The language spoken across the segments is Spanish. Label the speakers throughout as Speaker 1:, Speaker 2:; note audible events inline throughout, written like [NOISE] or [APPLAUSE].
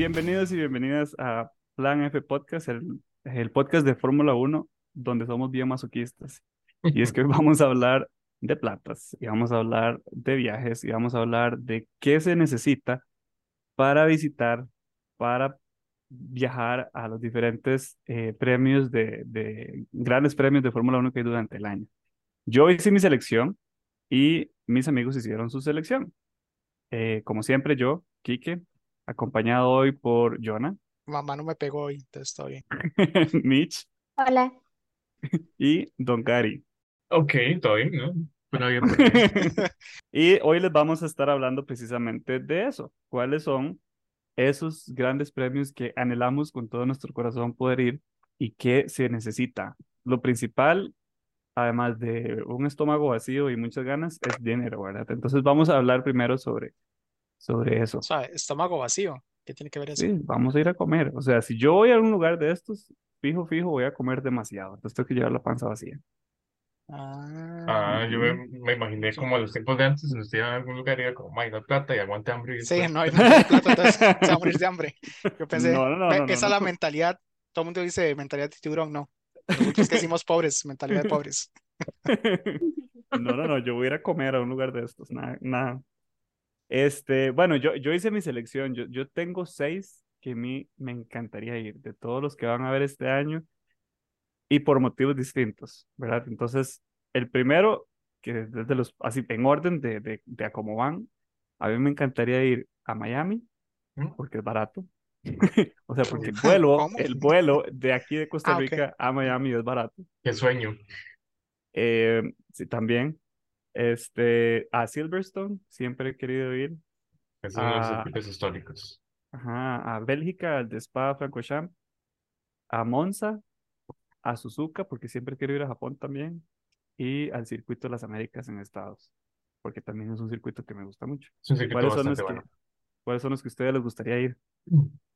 Speaker 1: Bienvenidos y bienvenidas a Plan F Podcast, el, el podcast de Fórmula 1, donde somos bien masoquistas. Y es que hoy [LAUGHS] vamos a hablar de platas, y vamos a hablar de viajes, y vamos a hablar de qué se necesita para visitar, para viajar a los diferentes eh, premios de, de grandes premios de Fórmula 1 que hay durante el año. Yo hice mi selección y mis amigos hicieron su selección. Eh, como siempre, yo, Quique, acompañado hoy por Jonah,
Speaker 2: Mamá no me pegó hoy, entonces está bien. [LAUGHS]
Speaker 1: Mitch
Speaker 3: Hola. [LAUGHS]
Speaker 1: y Don Gary.
Speaker 4: Ok, todo bien, ¿no? Bueno, bien, pues. [LAUGHS]
Speaker 1: y hoy les vamos a estar hablando precisamente de eso. ¿Cuáles son esos grandes premios que anhelamos con todo nuestro corazón poder ir y qué se necesita? Lo principal, además de un estómago vacío y muchas ganas, es dinero, ¿verdad? Entonces vamos a hablar primero sobre, sobre eso.
Speaker 2: O sea, estómago vacío. ¿Qué tiene que ver eso?
Speaker 1: Sí, vamos a ir a comer. O sea, si yo voy a un lugar de estos, fijo, fijo, voy a comer demasiado. Entonces tengo que llevar la panza vacía.
Speaker 2: Ah,
Speaker 4: Ah, yo me, me imaginé como a los tiempos de antes, donde usted iba a algún lugar y era como, "May, no hay plata y aguante hambre. Y
Speaker 2: sí, no hay plata, entonces [LAUGHS] se va a morir de hambre. Yo pensé,
Speaker 1: No, no, no,
Speaker 2: ve-
Speaker 1: no, no,
Speaker 2: esa es
Speaker 1: no.
Speaker 2: la mentalidad. Todo el mundo dice mentalidad de tiburón, no. Nosotros que decimos pobres, mentalidad de pobres. [LAUGHS]
Speaker 1: No, no, no, yo voy a ir a comer a un lugar de estos, nada, nada. Este, bueno, yo, yo hice mi selección, yo, yo tengo seis que a mí me encantaría ir, de todos los que van a ver este año, y por motivos distintos, ¿verdad? Entonces, el primero, que es de los, así, en orden de, de, de a cómo van, a mí me encantaría ir a Miami,
Speaker 4: ¿Mm?
Speaker 1: porque es barato. [LAUGHS] [LAUGHS] O sea, porque el [LAUGHS] vuelo,
Speaker 2: ¿Cómo?
Speaker 1: el vuelo de aquí de Costa
Speaker 2: Ah, ok.
Speaker 1: Rica a Miami es barato.
Speaker 4: Qué sueño.
Speaker 1: Eh, sí, también. Este, a Silverstone, siempre he querido ir.
Speaker 4: Es uno de los circuitos históricos.
Speaker 1: Ajá, a Bélgica, al de Spa-Francorchamps. A Monza, a Suzuka, porque siempre quiero ir a Japón también. Y al Circuito de las Américas en Estados, porque también es un circuito que me gusta mucho.
Speaker 4: Es un circuito
Speaker 1: ¿Cuáles son los que,
Speaker 4: bueno.
Speaker 1: cuáles son los que a ustedes les gustaría ir?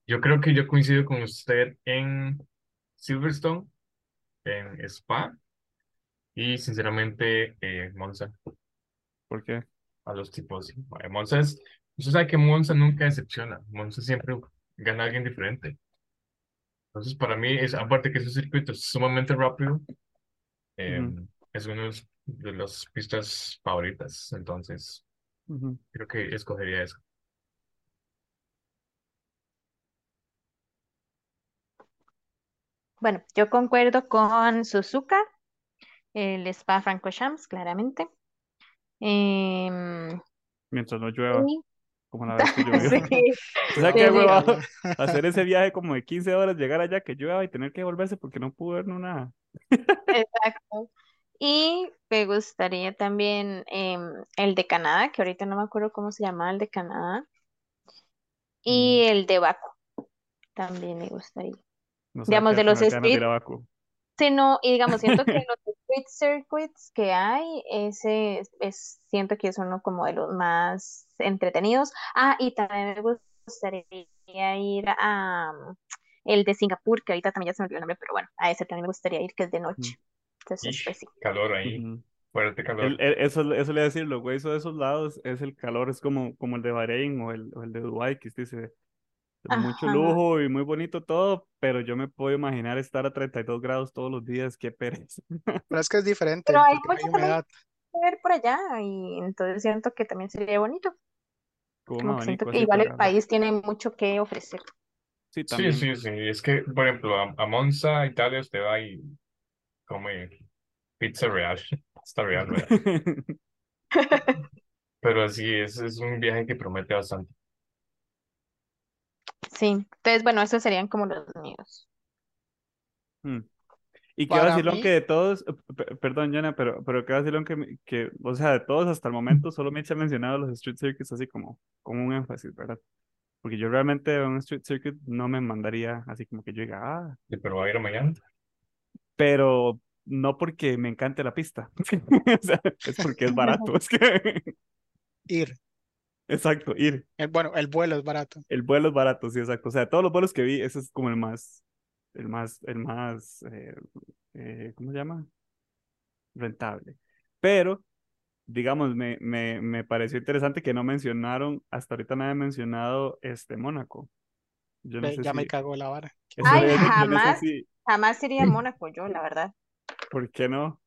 Speaker 4: Yo creo que yo coincido con usted en Silverstone, en Spa y sinceramente eh, Monza,
Speaker 1: ¿Por qué?
Speaker 4: a los tipos. Eh, Monza es, usted sabe que Monza nunca decepciona, Monza siempre gana a alguien diferente. Entonces para mí, es, aparte que es un circuito sumamente rápido, eh,
Speaker 1: Ujú.
Speaker 4: es una de las pistas favoritas, entonces creo que escogería eso.
Speaker 3: Bueno, yo concuerdo con Suzuka, el Spa Francorchamps, claramente. Em,
Speaker 1: Mientras no llueva,
Speaker 3: y-
Speaker 1: como la vez que [LAUGHS] llovió.
Speaker 3: sí, [LAUGHS]
Speaker 1: O sea,
Speaker 3: sí.
Speaker 1: huevado hacer ese viaje como de 15 horas, llegar allá, que llueva y tener que volverse porque no pudo ver nada.
Speaker 3: exacto. Y me gustaría también em, el de Canadá, que ahorita no me acuerdo cómo se llama el de Canadá. Y el de Baku, también me gustaría.
Speaker 1: No
Speaker 3: Digamos, de los
Speaker 1: a Bakú.
Speaker 3: Sí, no, y digamos, siento que los street circuits que hay, ese es, es- siento que es uno como de los más entretenidos. Ah, y también me gustaría ir a um, el de Singapur, que ahorita también ya se me olvidó el nombre, pero bueno, a ese también me gustaría ir, que es de noche. Entonces,
Speaker 4: Ish,
Speaker 3: pues sí.
Speaker 4: calor ahí, fuerte calor.
Speaker 1: El- el- eso, eso le voy a decir, lo güey, de esos lados es el calor, es como, como el de Bahrein o el, o el de Dubái, que usted dice, mucho lujo y muy bonito todo, pero yo me puedo imaginar estar a 32 grados todos los días, qué pereza. [LAUGHS]
Speaker 2: Pero es que es diferente,
Speaker 3: Pero hay también
Speaker 2: humedad.
Speaker 3: ver por allá, y entonces siento que también sería bonito. Como que siento que
Speaker 1: así
Speaker 3: igual el país tiene mucho que ofrecer.
Speaker 1: Sí,
Speaker 4: Sí,
Speaker 1: también.
Speaker 4: sí, sí. Es que, por ejemplo, a, a Monza, Italia, usted va y come pizza real. [LAUGHS] Está real, ¿verdad? [LAUGHS] Pero sí, es, es un viaje que promete bastante.
Speaker 3: Sí, entonces bueno, esos serían como los míos.
Speaker 1: Mm. Y qué vacilón
Speaker 2: mí-
Speaker 1: que de todos, eh, perdón, Yana, pero, pero qué vacilón que, que, o sea, de todos hasta el momento solo me ha mencionado los street circuits así como, como un énfasis, ¿verdad? Porque yo realmente a un street circuit no me mandaría así como que yo diga, ah,
Speaker 4: Sí, Pero va a ir mañana.
Speaker 1: pero no porque me encante la pista, [LAUGHS] o sea, es porque es barato, [LAUGHS] es que,
Speaker 2: Ir.
Speaker 1: Exacto, ir,
Speaker 2: El, bueno, el vuelo es barato.
Speaker 1: el vuelo es barato, sí, exacto, o sea, todos los vuelos que vi, ese es como el más, el más, el más, eh, eh, ¿cómo se llama? Rentable. Pero, digamos, me, me, me pareció interesante que no mencionaron, hasta ahorita nadie ha mencionado este Mónaco. Yo no
Speaker 2: Ve,
Speaker 1: sé
Speaker 2: ya me cagó la vara.
Speaker 1: Eso
Speaker 3: Ay,
Speaker 1: no sé
Speaker 3: jamás,
Speaker 1: si.
Speaker 3: jamás iría a [LAUGHS] Mónaco yo, la verdad.
Speaker 1: ¿Por qué no?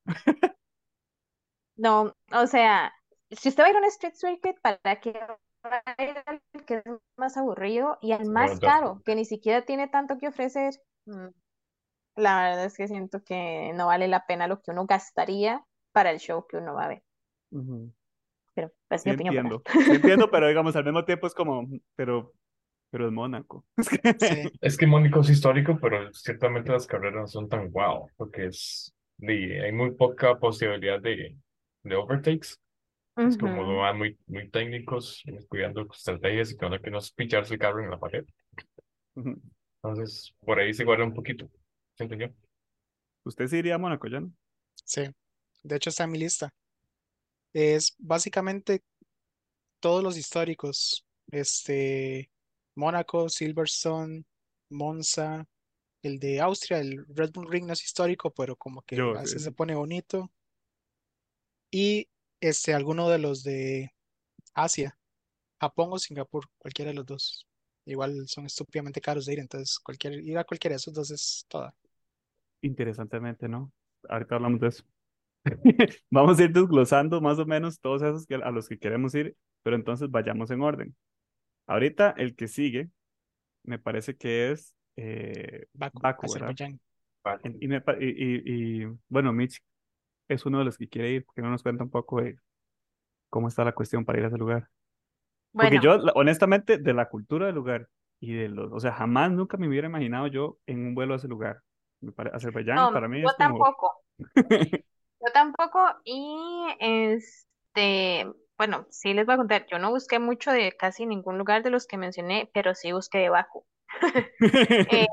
Speaker 3: No, o sea, si usted va a ir a un street circuit, ¿para qué va a ir al que es más aburrido y al más
Speaker 4: Bueno,
Speaker 3: caro, que ni siquiera tiene tanto que ofrecer? Mm, La verdad es que siento que no vale la pena lo que uno gastaría para el show que uno va a ver.
Speaker 1: Ujú.
Speaker 3: Pero es
Speaker 1: Sí
Speaker 3: mi opinión,
Speaker 1: entiendo. Sí entiendo, pero [LAUGHS] digamos, al mismo tiempo es como, pero, pero es Mónaco. [LAUGHS] Es que-
Speaker 2: Sí,
Speaker 4: es que Mónaco es histórico, pero ciertamente las carreras no son tan wow, porque es, de- hay muy poca posibilidad de, de overtakes. Es como lo van muy, muy técnicos, cuidando estrategias y que no, que no es picharse el carro en la pared. Entonces, por ahí se guarda un poquito, siento yo.
Speaker 1: ¿Usted sí iría a Mónaco, Jan?
Speaker 2: sí. De hecho está en mi lista. Es básicamente todos los históricos. Este, Mónaco, Silverstone, Monza, el de Austria, el Red Bull Ring no es histórico, pero como que
Speaker 1: Yo,
Speaker 2: a
Speaker 1: sí,
Speaker 2: veces se
Speaker 1: sí.
Speaker 2: pone bonito. Y este, alguno de los de Asia, Japón o Singapur, cualquiera de los dos. Igual son estúpidamente caros de ir, entonces cualquier, ir a cualquiera de esos dos es toda.
Speaker 1: Interesantemente, ¿no? Ahorita hablamos de eso. [LAUGHS] Vamos a ir desglosando más o menos todos esos que- a los que queremos ir, pero entonces vayamos en orden. Ahorita el que sigue me parece que es eh,
Speaker 2: Baku,
Speaker 1: y, bueno, Mitch es uno de los que quiere ir, porque no nos cuenta un poco de cómo está la cuestión para ir a ese lugar. Porque yo, honestamente, de la cultura del lugar y de los, o sea, jamás nunca me hubiera imaginado yo en un vuelo a ese lugar. Azerbaiyán
Speaker 3: no,
Speaker 1: para mí
Speaker 3: yo
Speaker 1: es como,
Speaker 3: tampoco. [LAUGHS] Yo tampoco, y este, bueno, sí les voy a contar, yo no busqué mucho de casi ningún lugar de los que mencioné, pero sí busqué de Baku. [LAUGHS] [LAUGHS]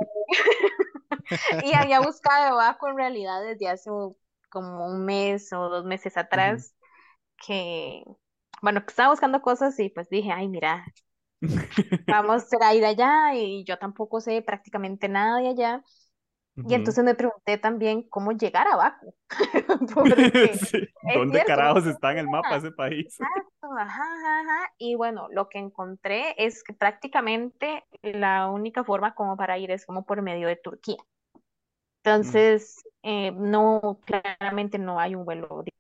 Speaker 3: Eh, y había buscado de Baku en realidad desde hace como un mes o dos meses atrás, que, bueno, que estaba buscando cosas y pues dije, ay, mira, [LAUGHS] vamos a ir allá y yo tampoco sé prácticamente nada de allá. Y
Speaker 1: Ujú.
Speaker 3: entonces me pregunté también cómo llegar a Baku, [LAUGHS] [LAUGHS]
Speaker 1: Sí, ¿Dónde
Speaker 3: cierto,
Speaker 1: carajos está en el mapa ese país?
Speaker 3: Exacto, ajá, ajá, ajá. Y bueno, lo que encontré es que prácticamente la única forma como para ir es como por medio de Turquía.
Speaker 1: Mm,
Speaker 3: Entonces, eh, no, claramente no hay un vuelo di-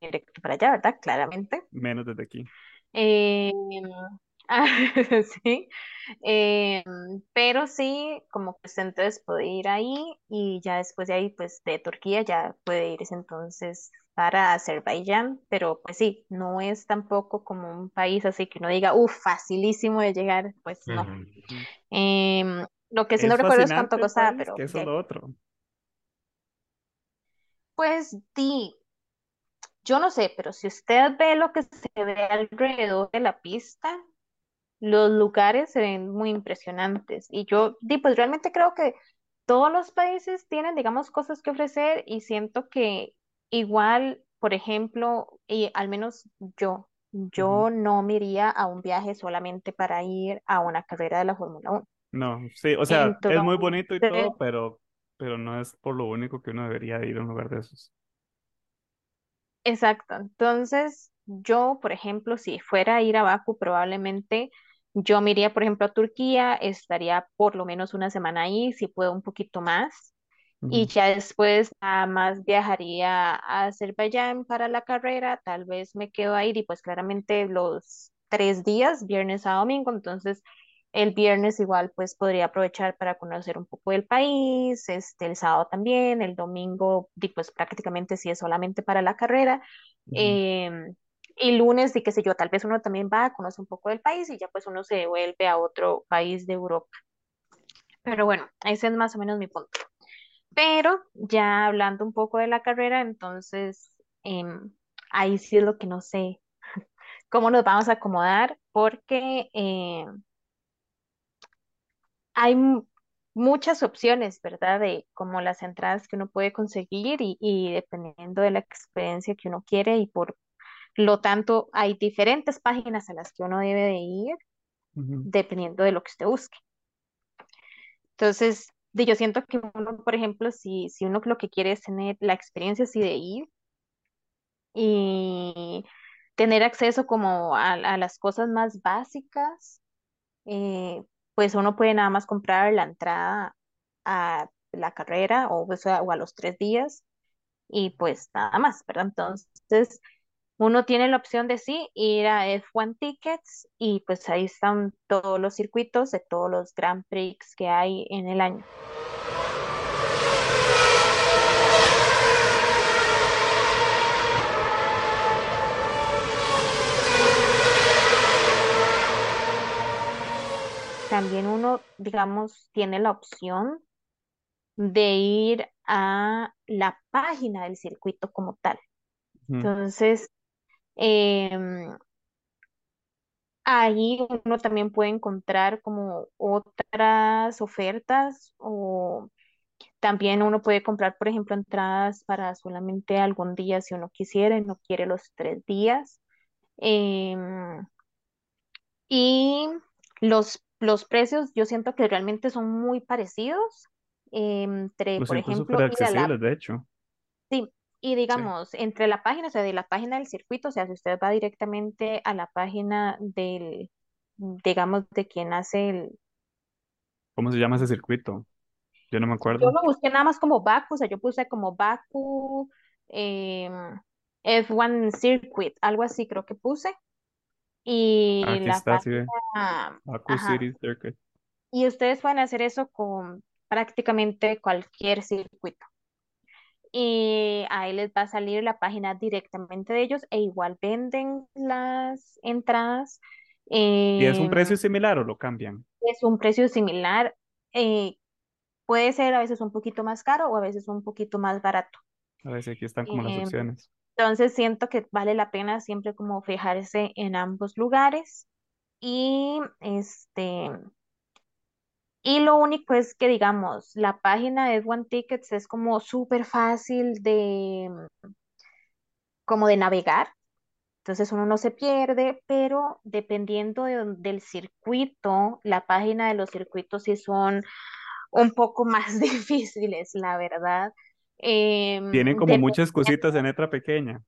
Speaker 3: directo para allá, ¿verdad? Claramente.
Speaker 1: Menos desde aquí.
Speaker 3: Eh, [LAUGHS] sí. Eh, pero sí, como que usted entonces puede ir ahí y ya después de ahí, pues de Turquía ya puede irse entonces para Azerbaiyán, pero pues sí, no es tampoco como un país así que uno diga, uff, facilísimo de llegar, pues no. Em, lo que sí no recuerdo es cuánto costaba,
Speaker 1: país,
Speaker 3: pero
Speaker 1: que eso es lo otro.
Speaker 3: Pues di, yo no sé, pero si usted ve lo que se ve alrededor de la pista, los lugares se ven muy impresionantes. Y yo, di, pues realmente creo que todos los países tienen, digamos, cosas que ofrecer y siento que igual, por ejemplo, y al menos yo, yo no me iría a un viaje solamente para ir a una carrera de la Fórmula 1.
Speaker 1: No, sí, o sea, es muy bonito y todo, pero, pero no es por lo único que uno debería de ir a un lugar de esos.
Speaker 3: exacto. Entonces, yo, por ejemplo, si fuera a ir a Bakú, probablemente yo me iría, por ejemplo, a Turquía, estaría por lo menos una semana ahí, si puedo un poquito más. Y ya después nada más viajaría a Azerbaiyán para la carrera, tal vez me quedo ahí y pues claramente los tres días, viernes a domingo, entonces el viernes igual pues podría aprovechar para conocer un poco del país, este, el sábado también, el domingo pues prácticamente sí es solamente para la carrera,
Speaker 1: Ujú.
Speaker 3: em, y lunes, y qué sé yo, tal vez uno también va a conocer un poco del país y ya pues uno se devuelve a otro país de Europa. Pero bueno, ese es más o menos mi punto. Pero ya hablando un poco de la carrera, entonces em, ahí sí es lo que no sé [LAUGHS] cómo nos vamos a acomodar, porque em, hay mu- muchas opciones, ¿verdad? De como las entradas que uno puede conseguir y, y dependiendo de la experiencia que uno quiere y por lo tanto hay diferentes páginas a las que uno debe de ir dependiendo de lo que usted busque. Entonces, yo siento que uno, por ejemplo, si, si uno lo que quiere es tener la experiencia así de ir y tener acceso como a, a las cosas más básicas, eh, pues uno puede nada más comprar la entrada a la carrera o, pues, o a los tres días y pues nada más, ¿verdad? Entonces, uno tiene la opción de sí ir a F1 Tickets y pues ahí están todos los circuitos de todos los Grand Prix que hay en el año. También uno, digamos, tiene la opción de ir a la página del circuito como tal. Entonces, em, ahí uno también puede encontrar como otras ofertas o también uno puede comprar, por ejemplo, entradas para solamente algún día si uno quisiera y no quiere los tres días. Em, y los, los precios yo siento que realmente son muy parecidos entre,
Speaker 1: Los
Speaker 3: por ejemplo, ir a la
Speaker 1: accesibles, de hecho.
Speaker 3: Sí, y
Speaker 2: Sí.
Speaker 3: digamos, entre la página, o sea, de la página del circuito, o sea, si usted va directamente a la página del, digamos, de quien hace el...
Speaker 1: ¿Cómo se llama ese circuito? Yo no me
Speaker 3: Yo
Speaker 1: acuerdo.
Speaker 3: lo busqué nada más como Baku, o sea, yo puse como Baku em, F1 Circuit, algo así creo que puse. Y
Speaker 1: Aquí
Speaker 3: la
Speaker 1: está, sí, ve.
Speaker 3: página,
Speaker 1: Baku
Speaker 3: ajá,
Speaker 1: City Circuit.
Speaker 3: y ustedes pueden hacer eso con prácticamente cualquier circuito. y ahí les va a salir la página directamente de ellos e igual venden las entradas.
Speaker 1: ¿Y es un precio
Speaker 3: em,
Speaker 1: similar o lo cambian?
Speaker 3: es un precio similar. eh, puede ser a veces un poquito más caro o a veces un poquito más barato.
Speaker 1: A si aquí están como las
Speaker 3: Em,
Speaker 1: opciones.
Speaker 3: Entonces siento que vale la pena siempre como fijarse en ambos lugares y este y lo único es que digamos la página de One Tickets es como súper fácil de como de navegar Entonces uno no se pierde, pero dependiendo de del circuito, la página de los circuitos sí son un poco más [LAUGHS] difíciles, la verdad. Em,
Speaker 1: Tienen como muchas cositas en letra pequeña.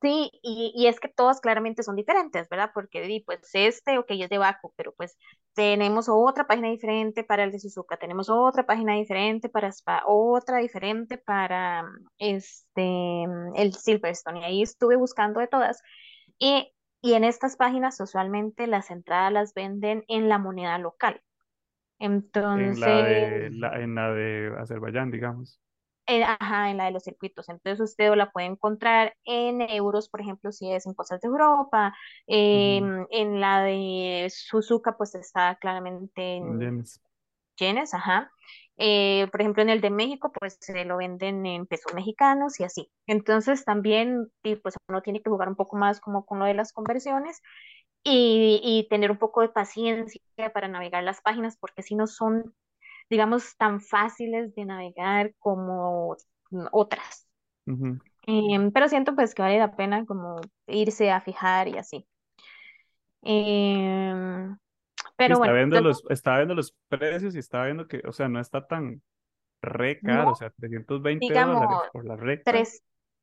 Speaker 3: Sí, y, y es que todos claramente son diferentes, ¿verdad? Porque di, pues este, ok, es de Baku, pero pues tenemos otra página diferente para el de Suzuka, tenemos otra página diferente para Spa, otra diferente para este, el Silverstone, y ahí estuve buscando de todas. Y, y en estas páginas usualmente las entradas las venden en la moneda local.
Speaker 1: En la
Speaker 3: Entonces,
Speaker 1: de, la, en la de Azerbaiyán, digamos.
Speaker 3: Eh, ajá, en la de los circuitos. Entonces usted la puede encontrar en euros, por ejemplo, si es en cosas de Europa.
Speaker 1: Ujú.
Speaker 3: Em, en la de Suzuka, pues está claramente en
Speaker 1: Yenes.
Speaker 3: yenes, ajá. Eh, por ejemplo, en el de México, pues se lo venden en pesos mexicanos y así. Entonces también, y, pues uno tiene que jugar un poco más como con lo de las conversiones y, y tener un poco de paciencia para navegar las páginas, porque si no son digamos, tan fáciles de navegar como otras. Em, pero siento pues que vale la pena como irse a fijar y así.
Speaker 1: Sí,
Speaker 3: pero
Speaker 1: estaba
Speaker 3: bueno,
Speaker 1: viendo los, estaba viendo los precios y estaba viendo que, o sea, no está tan re
Speaker 3: no,
Speaker 1: caro, o sea, 320
Speaker 3: digamos,
Speaker 1: dólares por la recta.
Speaker 3: tres,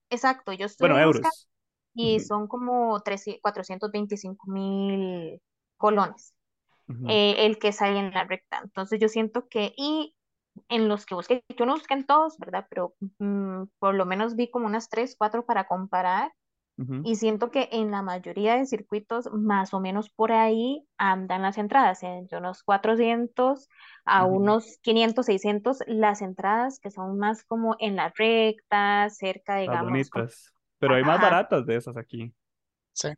Speaker 3: exacto, yo
Speaker 1: Bueno,
Speaker 3: estuve buscando
Speaker 1: euros.
Speaker 3: y son como 300 425 mil colones eh, el que sale en la recta. Entonces yo siento que, y en los que busqué, yo no busqué en todos, ¿verdad? Pero mm, por lo menos vi como unas tres, cuatro para comparar y siento que en la mayoría de circuitos más o menos por ahí andan las entradas, entre unos 400 a unos 500, 600 las entradas que son más como en la recta, cerca,
Speaker 1: Las
Speaker 3: digamos, como,
Speaker 1: bonitas. Pero hay más
Speaker 3: ajá,
Speaker 1: baratas de esas aquí.
Speaker 2: Sí.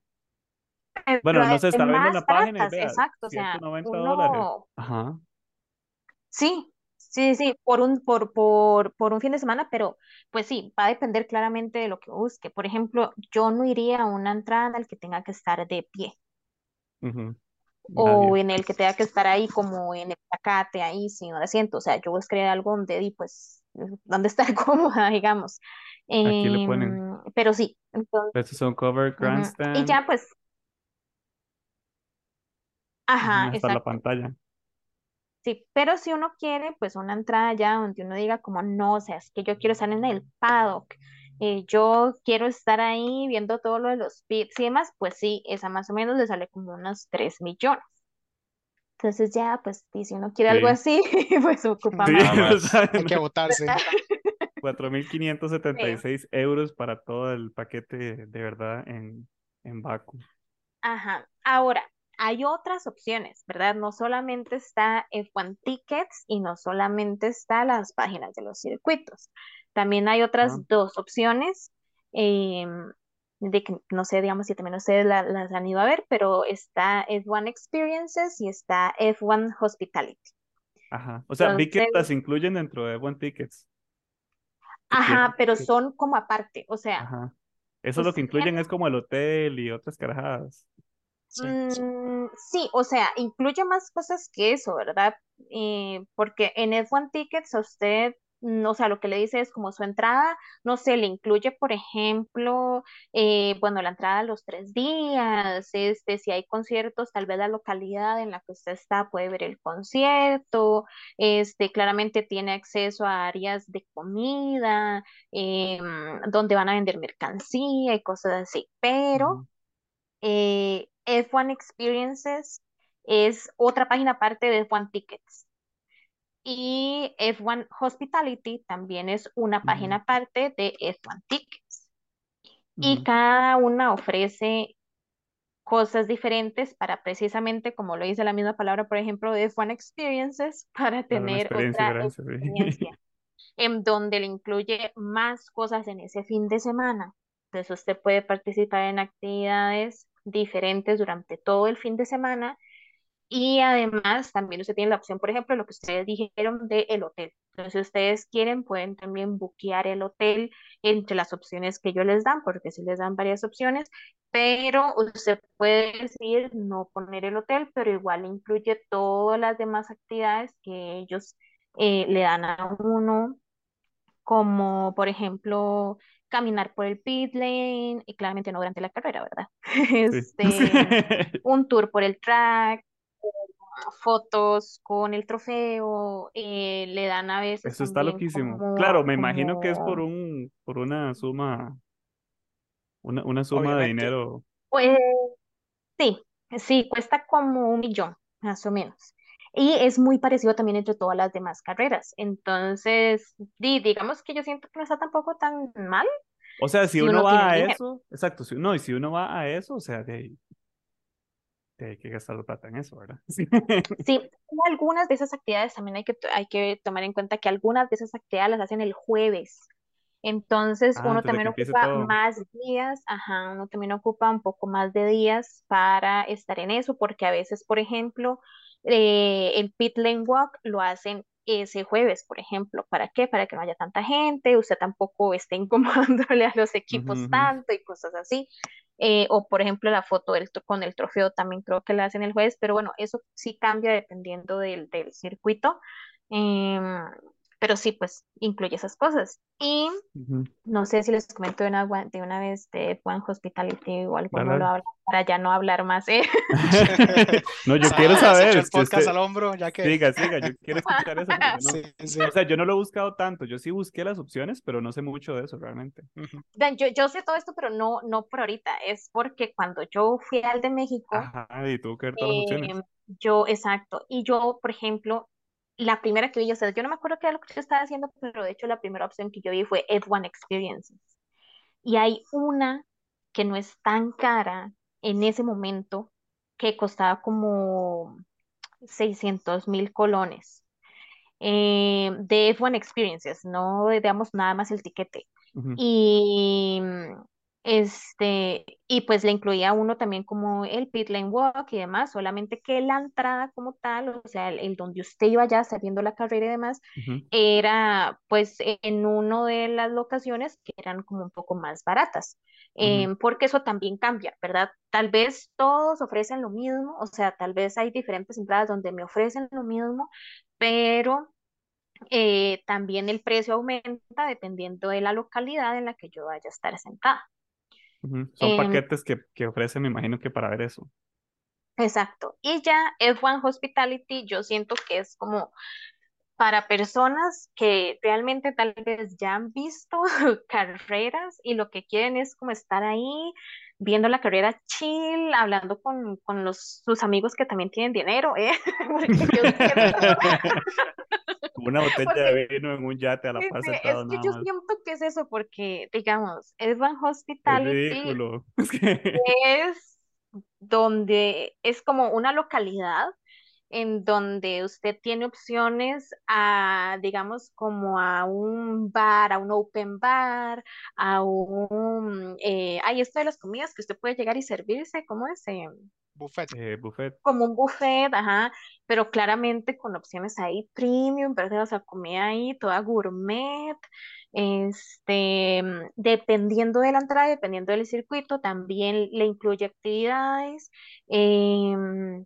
Speaker 1: Bueno, no
Speaker 3: hay
Speaker 1: estaba viendo en la página y vea,
Speaker 3: exacto, o sea,
Speaker 1: 190 dólares.
Speaker 3: uno,
Speaker 1: Ajá.
Speaker 3: sí, sí, sí, por un, por, por, por un fin de semana, pero pues sí, va a depender claramente de lo que busque. Por ejemplo, yo no iría a una entrada al que tenga que estar de pie.
Speaker 1: ujú.
Speaker 3: o
Speaker 1: Nadie.
Speaker 3: en el que tenga que estar ahí como en el placate, ahí sin un asiento. O sea, yo busqué algo donde, di, pues, donde estar [LAUGHS] cómoda, digamos.
Speaker 1: Aquí le ponen.
Speaker 3: Em, pero sí, entonces,
Speaker 1: Estos son cover
Speaker 3: ujú. Y
Speaker 1: grandstand.
Speaker 3: ya, pues, ajá,
Speaker 1: hasta la pantalla.
Speaker 3: Sí, pero si uno quiere, pues, una entrada ya donde uno diga como, no, o sea, es que yo quiero estar en el paddock. eh, yo quiero estar ahí viendo todo lo de los pits y demás, pues sí, esa más o menos le sale como unos 3 millones. Entonces ya, pues, y si uno quiere algo
Speaker 1: Sí.
Speaker 3: así, [LAUGHS] pues ocupa
Speaker 1: Sí,
Speaker 3: más. [LAUGHS]
Speaker 1: O sea,
Speaker 2: Hay que votarse.
Speaker 1: 4.576 euros para todo el paquete de verdad en, en Baku.
Speaker 3: Ajá. Ahora, hay otras opciones, ¿verdad? No solamente está F1 Tickets y no solamente está las páginas de los circuitos. También hay otras
Speaker 1: Ah.
Speaker 3: dos opciones em, de que no sé, digamos, si también ustedes la- las han ido a ver, pero está F1 Experiences y está F1 Hospitality.
Speaker 1: Ajá. O sea, vi que
Speaker 3: Entonces-
Speaker 1: las incluyen dentro de One Tickets. Que
Speaker 3: Ajá, pero son como aparte, o sea,
Speaker 1: Ajá. Eso lo que
Speaker 3: pues,
Speaker 1: incluyen es como el hotel y otras carajadas.
Speaker 2: Sí.
Speaker 3: Mm, sí, o sea, incluye más cosas que eso, ¿verdad? Eh, porque en F1 Tickets a usted, mm, o sea, lo que le dice es como su entrada, no sé, le incluye, por ejemplo, eh, bueno, la entrada a los tres días, este, si hay conciertos, tal vez la localidad en la que usted está puede ver el concierto, este, claramente tiene acceso a áreas de comida, em, donde van a vender mercancía y cosas así, pero. Eh, F1 Experiences es otra página aparte de F1 Tickets. Y F1 Hospitality también es una
Speaker 1: Ujú.
Speaker 3: página aparte de F1 Tickets. Y
Speaker 1: Ujú.
Speaker 3: cada una ofrece cosas diferentes para precisamente, como lo dice la misma palabra, por ejemplo, de F1 Experiences, [LAUGHS] para tener
Speaker 1: experiencia
Speaker 3: otra
Speaker 1: sí.
Speaker 3: experiencia en donde le incluye más cosas en ese fin de semana. Entonces usted puede participar en actividades diferentes durante todo el fin de semana y además también usted tiene la opción, por ejemplo, lo que ustedes dijeron de el hotel. Entonces, si ustedes quieren, pueden también buquear el hotel entre las opciones que ellos les dan, porque sí les dan varias opciones, pero usted puede decidir no poner el hotel, pero igual incluye todas las demás actividades que ellos eh, le dan a uno como por ejemplo caminar por el pit lane, y claramente no durante la carrera, ¿verdad? [LAUGHS] [LAUGHS]
Speaker 1: Sí.
Speaker 3: Este, un tour por el track, fotos con el trofeo, eh, le dan a veces
Speaker 1: Eso está loquísimo.
Speaker 3: como,
Speaker 1: Claro, me imagino que es por un, por una suma, una, una suma de dinero.
Speaker 3: pues sí, sí, cuesta como un millón, más o menos. Y es muy parecido también entre todas las demás carreras. Entonces, di- digamos que yo siento que no está tampoco tan mal
Speaker 1: O sea, si
Speaker 3: si
Speaker 1: uno
Speaker 3: uno
Speaker 1: va a
Speaker 3: dinero.
Speaker 1: eso, exacto, si, no, y si uno va a eso, o sea, de, hay que gastar la plata en eso, ¿verdad? [LAUGHS] Sí.
Speaker 3: Sí, algunas de esas actividades también hay que, hay que tomar en cuenta que algunas de esas actividades las hacen el jueves. Entonces,
Speaker 1: Ah,
Speaker 3: uno
Speaker 1: de
Speaker 3: también ocupa
Speaker 1: todo.
Speaker 3: más días, ajá, uno también ocupa un poco más de días para estar en eso, porque a veces, por ejemplo, eh, el pit lane walk lo hacen ese jueves, por ejemplo. ¿Para qué? Para que no haya tanta gente, usted tampoco esté [LAUGHS] incomodándole a los equipos tanto y cosas así. Eh, o por ejemplo la foto del, con el trofeo también creo que la hacen el jueves, pero bueno, eso sí cambia dependiendo del, del circuito. Em, pero sí, pues incluye esas cosas. Y
Speaker 1: Ujú.
Speaker 3: no sé si les comento de una, de una vez de One Hospitality o alguno
Speaker 1: Dale,
Speaker 3: lo
Speaker 1: dale.
Speaker 3: habla para ya no hablar más, ¿eh? [LAUGHS]
Speaker 1: No, yo
Speaker 2: Sa-
Speaker 1: quiero saber.
Speaker 2: el
Speaker 1: que
Speaker 2: podcast
Speaker 1: usted-
Speaker 2: al hombro, ya que.
Speaker 1: Siga, siga, yo quiero escuchar eso no. [LAUGHS]
Speaker 2: Sí, sí.
Speaker 1: O sea, yo no lo he buscado tanto. Yo sí busqué las opciones, pero no sé mucho de eso realmente.
Speaker 2: Ujú.
Speaker 3: Vean, Yo, yo sé todo esto, pero no, no por ahorita. Es porque cuando yo fui al de México,
Speaker 1: Ajá, y tuvo que ver todas las opciones.
Speaker 3: Eh, yo, exacto. Y yo, por ejemplo, la primera que vi, o sea, yo no me acuerdo qué era lo que yo estaba haciendo, pero de hecho la primera opción que yo vi fue F1 Experiences. Y hay una que no es tan cara en ese momento, que costaba como 600 mil colones. eh, de F1 Experiences, no digamos nada más el tiquete. Y este, y pues le incluía uno también como el pit lane walk y demás, solamente que la entrada como tal, o sea, el, el donde usted iba ya sabiendo la carrera y demás, era pues en uno de las locaciones que eran como un poco más baratas, em, porque eso también cambia, ¿verdad? Tal vez todos ofrecen lo mismo, o sea, tal vez hay diferentes entradas donde me ofrecen lo mismo, pero eh, también el precio aumenta dependiendo de la localidad en la que yo vaya a estar sentada.
Speaker 1: Son
Speaker 3: Em,
Speaker 1: paquetes que, que ofrecen, me imagino que para ver eso.
Speaker 3: exacto. Y ya F1 Hospitality, yo siento que es como para personas que realmente tal vez ya han visto [LAUGHS] carreras y lo que quieren es como estar ahí viendo la carrera chill, hablando con, con los, sus amigos que también tienen dinero, ¿eh? [LAUGHS] Porque yo [LAUGHS]
Speaker 1: Como una [LAUGHS] botella de vino en un yate a la par sentado
Speaker 3: es que
Speaker 1: nada
Speaker 3: yo
Speaker 1: más.
Speaker 3: siento que es eso, porque, digamos,
Speaker 1: Es
Speaker 3: Hospitality
Speaker 1: ridículo. [LAUGHS] Es que-
Speaker 3: es donde es como una localidad en donde usted tiene opciones a, digamos, como a un bar, a un open bar, a un, eh, hay esto de las comidas que usted puede llegar y servirse, ¿cómo es? Eh,
Speaker 2: Buffet.
Speaker 1: eh, buffet.
Speaker 3: como un buffet, ajá, pero claramente con opciones ahí premium, ¿verdad? O sea, comida ahí toda gourmet, este, mm, dependiendo de la entrada, dependiendo del circuito, también le incluye actividades em,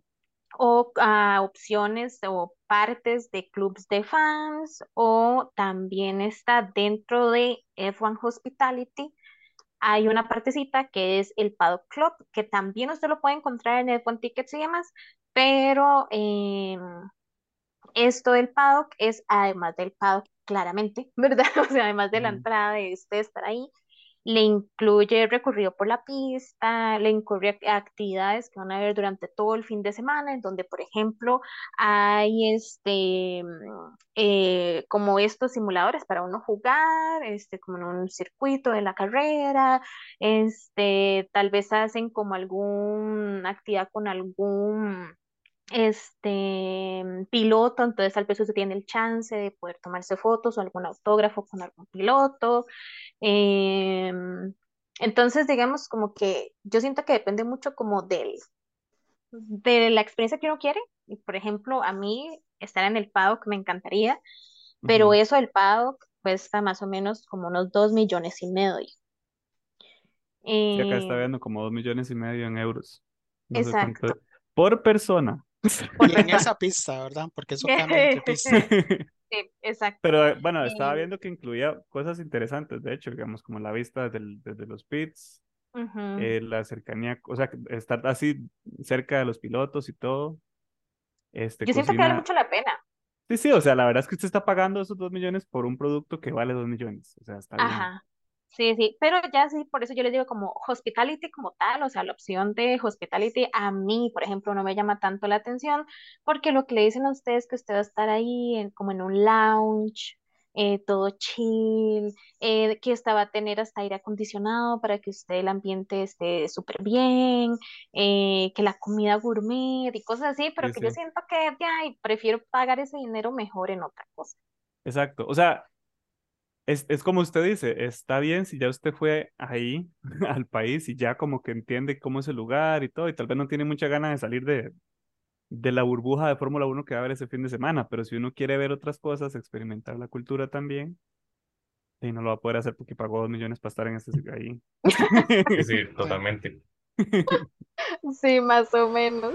Speaker 3: o ah, opciones o partes de clubs de fans o también está dentro de F1 Hospitality hay una partecita que es el Paddock Club, que también usted lo puede encontrar en el One Tickets y demás, pero em, esto del paddock es además del paddock, claramente, [LAUGHS] ¿verdad? O sea, además de la entrada de usted estar ahí, le incluye recorrido por la pista, le incluye ac- actividades que van a ver durante todo el fin de semana, en donde, por ejemplo, hay este, eh, como estos simuladores para uno jugar, este, como en un circuito de la carrera, este, tal vez hacen como alguna actividad con algún este piloto, entonces tal vez usted tiene el chance de poder tomarse fotos o algún autógrafo con algún piloto. Em, entonces, digamos, como que yo siento que depende mucho como del, de la experiencia que uno quiere. Por ejemplo, a mí estar en el paddock me encantaría, pero eso del paddock cuesta más o menos como unos dos millones y medio.
Speaker 1: Sí, acá está viendo como dos millones y medio en euros. No
Speaker 3: exacto.
Speaker 1: Por persona.
Speaker 3: Por
Speaker 2: Y en esa pista, ¿verdad? Porque eso [LAUGHS] cambia entre pistas.
Speaker 3: Sí, exacto.
Speaker 1: Pero bueno, estaba
Speaker 3: Eh,
Speaker 1: viendo que incluía cosas interesantes, de hecho, digamos, como la vista desde, el- desde los pits, eh, la cercanía, o sea, estar así cerca de los pilotos y todo. Este,
Speaker 3: Yo siento que vale
Speaker 1: cocina.
Speaker 3: mucho la pena.
Speaker 1: Sí, sí, o sea, la verdad es que usted está pagando esos dos millones por un producto que vale dos millones. O sea, está bien.
Speaker 3: Sí, sí, pero ya sí, por eso yo les digo como hospitality como tal, o sea, la opción de hospitality a mí, por ejemplo, no me llama tanto la atención, porque lo que le dicen a ustedes es que usted va a estar ahí en- como en un lounge, eh, todo chill, eh, que esta va a tener hasta aire acondicionado para que usted el ambiente esté súper bien, eh, que la comida gourmet y cosas así, pero
Speaker 1: Sí,
Speaker 3: que yo
Speaker 1: sí.
Speaker 3: siento que ya, prefiero pagar ese dinero mejor en otra cosa.
Speaker 1: Exacto. O sea, es, es como usted dice, está bien si ya usted fue ahí [LAUGHS] al país y ya como que entiende cómo es el lugar y todo, y tal vez no tiene mucha ganas de salir de, de la burbuja de Fórmula Uno que va a haber ese fin de semana, pero si uno quiere ver otras cosas, experimentar la cultura también, y no lo va a poder hacer porque pagó dos millones para estar en este sitio ahí.
Speaker 4: Sí, sí, [LAUGHS] totalmente. [LAUGHS]
Speaker 3: Sí, más o menos.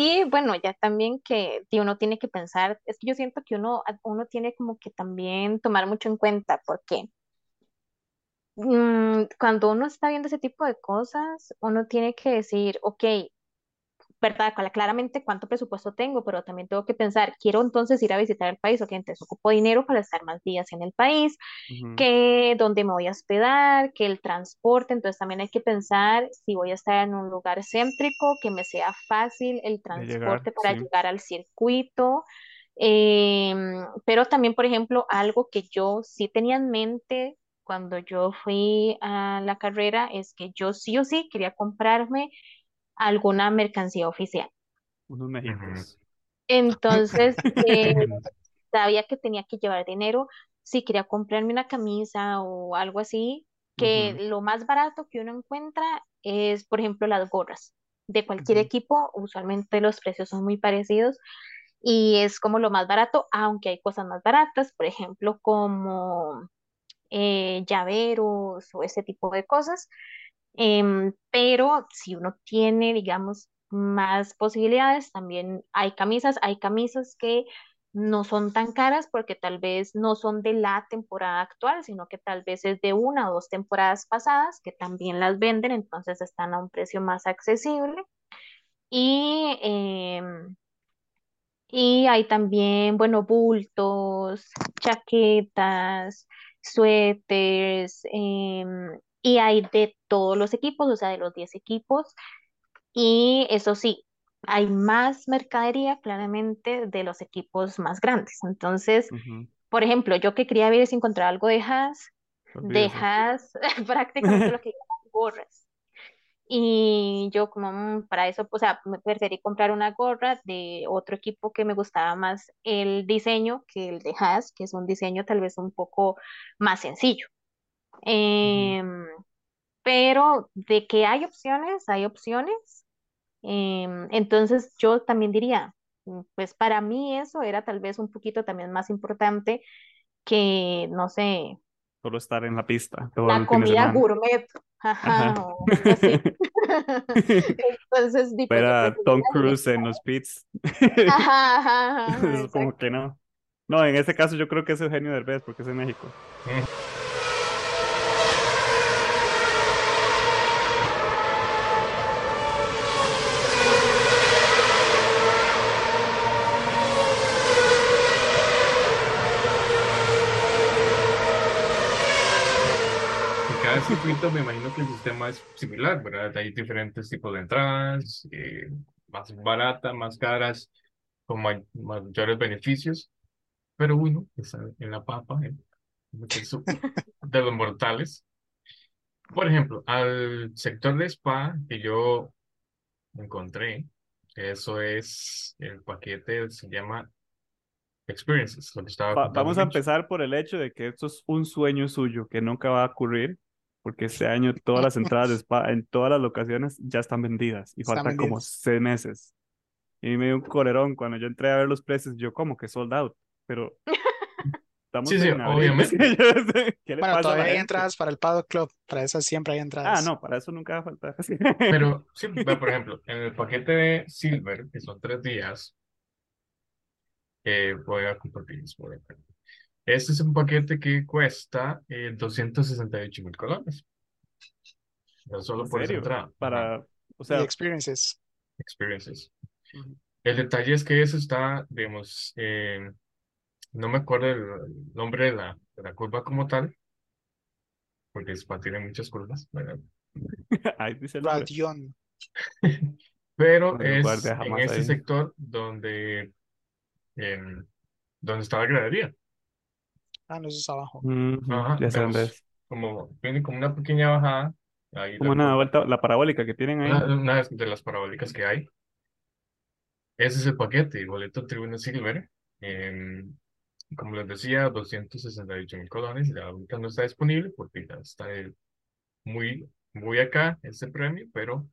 Speaker 3: Y bueno, ya también que uno tiene que pensar, es que yo siento que uno, uno tiene como que también tomar mucho en cuenta, porque mm, cuando uno está viendo ese tipo de cosas, uno tiene que decir, ok, ¿verdad? Cla- Claramente cuánto presupuesto tengo, pero también tengo que pensar, quiero entonces ir a visitar el país, ok, entonces ocupo dinero para estar más días en el país, que dónde me voy a hospedar, que el transporte, entonces también hay que pensar si voy a estar en un lugar céntrico, que me sea fácil el
Speaker 1: llegar,
Speaker 3: transporte para
Speaker 1: sí.
Speaker 3: llegar al circuito. Em, pero también, por ejemplo, algo que yo sí tenía en mente cuando yo fui a la carrera es que yo sí o sí quería comprarme alguna mercancía oficial.
Speaker 1: Unos. Méxicos.
Speaker 3: Entonces, [LAUGHS] eh, [LAUGHS] sabía que tenía que llevar dinero. Si quería comprarme una camisa o algo así, que lo más barato que uno encuentra es, por ejemplo, las gorras. De cualquier equipo, usualmente los precios son muy parecidos y es como lo más barato, aunque hay cosas más baratas, por ejemplo, como eh, llaveros o ese tipo de cosas. Em, pero si uno tiene, digamos, más posibilidades. También hay camisas, hay camisas que no son tan caras porque tal vez no son de la temporada actual, sino que tal vez es de una o dos temporadas pasadas que también las venden, entonces están a un precio más accesible. Y, em, y hay también, bueno, bultos, chaquetas, suéteres, em, y hay de todos los equipos, o sea, de los 10 equipos. Y eso sí, hay más mercadería claramente de los equipos más grandes. Entonces, por ejemplo, yo que quería ver si encontraba algo de Haas, de. Haas [LAUGHS] prácticamente lo que llaman gorras. Y yo como mm, para eso, o sea, me preferí comprar una gorra de otro equipo que me gustaba más el diseño que el de Haas, que es un diseño tal vez un poco más sencillo. Em, pero de que hay opciones, hay opciones. Em, entonces yo también diría, mm, pues para mí eso era tal vez un poquito también más importante que, no sé,
Speaker 1: Solo estar en la pista todo
Speaker 3: la comida gourmet, ajá,
Speaker 1: Ajá.
Speaker 3: o así. [LAUGHS] [LAUGHS] Entonces, di, pues
Speaker 1: Tom Cruise en los pits. [LAUGHS]
Speaker 3: Ajá, ajá, ajá, exacto.
Speaker 1: que no. No, en este caso yo creo que es Eugenio Derbez porque es en México.
Speaker 4: Cada circuito me imagino que el sistema es similar, ¿verdad? Hay diferentes tipos de entradas, eh, más baratas, más caras, con may- mayores beneficios, pero uno está en la papa, en [LAUGHS] de los mortales. Por ejemplo, al sector de spa que yo encontré, eso es el paquete, se llama Experiences, lo que estaba
Speaker 1: Va- vamos a empezar por el hecho de que esto es un sueño suyo que nunca va a ocurrir porque este año todas las entradas de [LAUGHS] spa en todas las locaciones ya están vendidas y
Speaker 2: Están
Speaker 1: faltan como seis meses. Y me dio un colerón cuando yo entré a ver los precios, yo como que sold out, pero estamos
Speaker 4: Sí, sí,
Speaker 1: en [LAUGHS]
Speaker 4: obviamente.
Speaker 1: ¿Qué le
Speaker 2: Bueno,
Speaker 1: pasa
Speaker 2: todavía hay entradas para el Paddock Club, para esas siempre hay
Speaker 1: Ah,
Speaker 2: entradas.
Speaker 1: no, para eso nunca va a faltar. [LAUGHS]
Speaker 4: Pero, sí, por ejemplo, en el paquete de Silver, que son tres días, eh, voy a compartirles por acá. Este es un paquete que cuesta eh, 268 mil colones. No solo
Speaker 1: ¿En
Speaker 4: por esa entrada.
Speaker 1: Para, o
Speaker 2: Y
Speaker 1: sea,
Speaker 2: experiences.
Speaker 4: experiences. El detalle es que eso está, digamos, eh, no me acuerdo el nombre de la, de la curva como tal, porque Spa tiene muchas curvas, [LAUGHS]
Speaker 1: ahí dice el. [LAUGHS]
Speaker 4: Pero
Speaker 1: No
Speaker 4: es en ese
Speaker 1: ahí.
Speaker 4: sector donde, em, donde está la gradería.
Speaker 2: Ah, no, eso es abajo.
Speaker 4: Ajá,
Speaker 1: Ya sé dónde
Speaker 4: vemos
Speaker 1: es.
Speaker 4: como, tiene como una pequeña bajada, ahí
Speaker 1: Como
Speaker 4: la
Speaker 1: una
Speaker 4: curva,
Speaker 1: vuelta, la parabólica que tienen ahí.
Speaker 4: una, una de las parabólicas que hay. Ese es el paquete, el boleto Tribuna Silver. em, como les decía, 268 mil colones. Ya ahorita no está disponible porque ya está el- muy, muy acá este premio, pero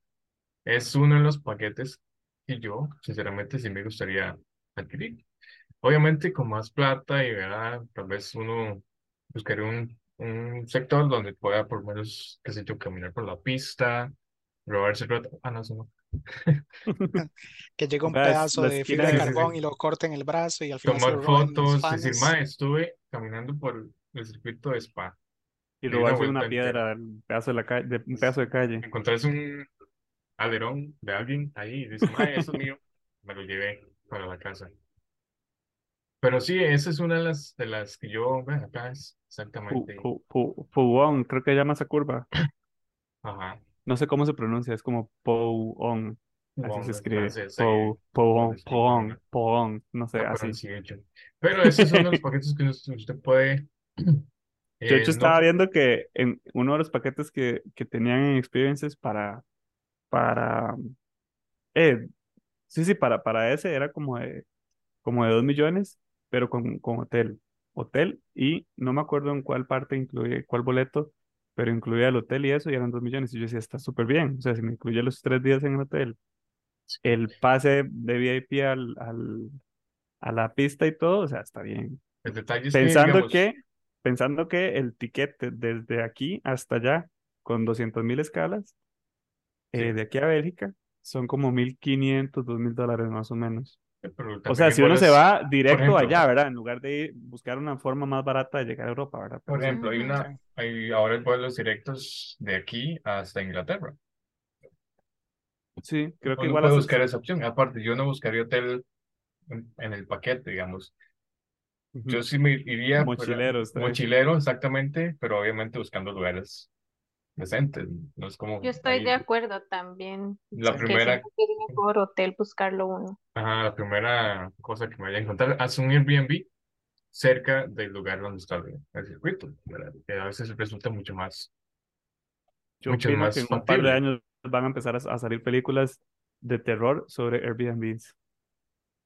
Speaker 4: es uno de los paquetes que yo, sinceramente, sí me gustaría adquirir. Obviamente, con más plata y ¿verdad? tal vez uno buscaría un, un sector donde pueda, por lo menos, qué sé yo, caminar por la pista, robarse el rato. Ah, no, eso no. [LAUGHS] [LAUGHS]
Speaker 2: Que llega un pedazo
Speaker 1: la
Speaker 2: de fibra de
Speaker 4: sí,
Speaker 2: carbón
Speaker 4: sí.
Speaker 2: y lo corten el brazo y al final se
Speaker 4: Tomar
Speaker 2: lo los
Speaker 4: fotos, decir, ma, estuve caminando por el circuito de Spa.
Speaker 1: y
Speaker 4: una
Speaker 1: robarse una
Speaker 4: entera.
Speaker 1: piedra del pedazo de la calle, de un pedazo de calle.
Speaker 4: Encontrarse un alerón de alguien ahí y dice, ma, eso es mío. Me lo llevé para la casa. Pero sí, esa es una de las, de las que yo, ve, acá es exactamente.
Speaker 1: pu- creo que llama esa curva.
Speaker 4: Ajá.
Speaker 1: No sé cómo se pronuncia, es como Pouon. Así se escribe. Pou, Pouon, Pouon, Pouon, no sé,
Speaker 4: la
Speaker 1: así.
Speaker 4: Pero esos son los paquetes que usted puede.
Speaker 1: Yo [CLEARS THROAT] de
Speaker 4: eh,
Speaker 1: hecho estaba
Speaker 4: no,
Speaker 1: viendo que en uno de los paquetes que, que tenían en Experiences para, para, eh, sí, sí, para, para ese era como de, como de 2 millones, pero con, con hotel. Hotel y no me acuerdo en cuál parte incluye, cuál boleto, pero incluía el hotel y eso y eran 2 millones. Y yo decía, está súper bien. O sea, si me incluye los tres días en el hotel, el pase de VIP al, al, a la pista y todo, o sea, está bien.
Speaker 4: el detalle es que,
Speaker 1: Pensando
Speaker 4: digamos,
Speaker 1: que, pensando que el tiquete desde aquí hasta allá, con 200 mil escalas,
Speaker 4: sí,
Speaker 1: eh, de aquí a Bélgica, son como 1.500, 2.000 dólares más o menos.
Speaker 4: Pero
Speaker 1: O sea, si uno se va directo
Speaker 4: ejemplo,
Speaker 1: allá, ¿verdad? En lugar de ir- buscar una forma más barata de llegar a Europa, ¿verdad?
Speaker 4: por
Speaker 1: sí.
Speaker 4: ejemplo, hay una, hay ahora hay vuelos directos de aquí hasta Inglaterra.
Speaker 1: Sí, creo que
Speaker 4: Uno
Speaker 1: igual
Speaker 4: puede buscar esa opción. Aparte, yo no buscaría hotel en, en el paquete, digamos. Yo sí me iría
Speaker 1: Mochilero,
Speaker 4: mochilero, exactamente, pero obviamente buscando lugares decentes. No es como
Speaker 3: Yo estoy
Speaker 4: ahí,
Speaker 3: de acuerdo también,
Speaker 4: la primera,
Speaker 3: es mejor hotel buscarlo uno.
Speaker 4: ajá, la primera cosa que me vaya a encontrar, haz un Airbnb cerca del lugar donde está el, circuito, ¿verdad? Que a veces resulta mucho más,
Speaker 1: Yo
Speaker 4: mucho
Speaker 1: opino
Speaker 4: más
Speaker 1: que en un par de años van a empezar a, a salir películas de terror sobre Airbnbs.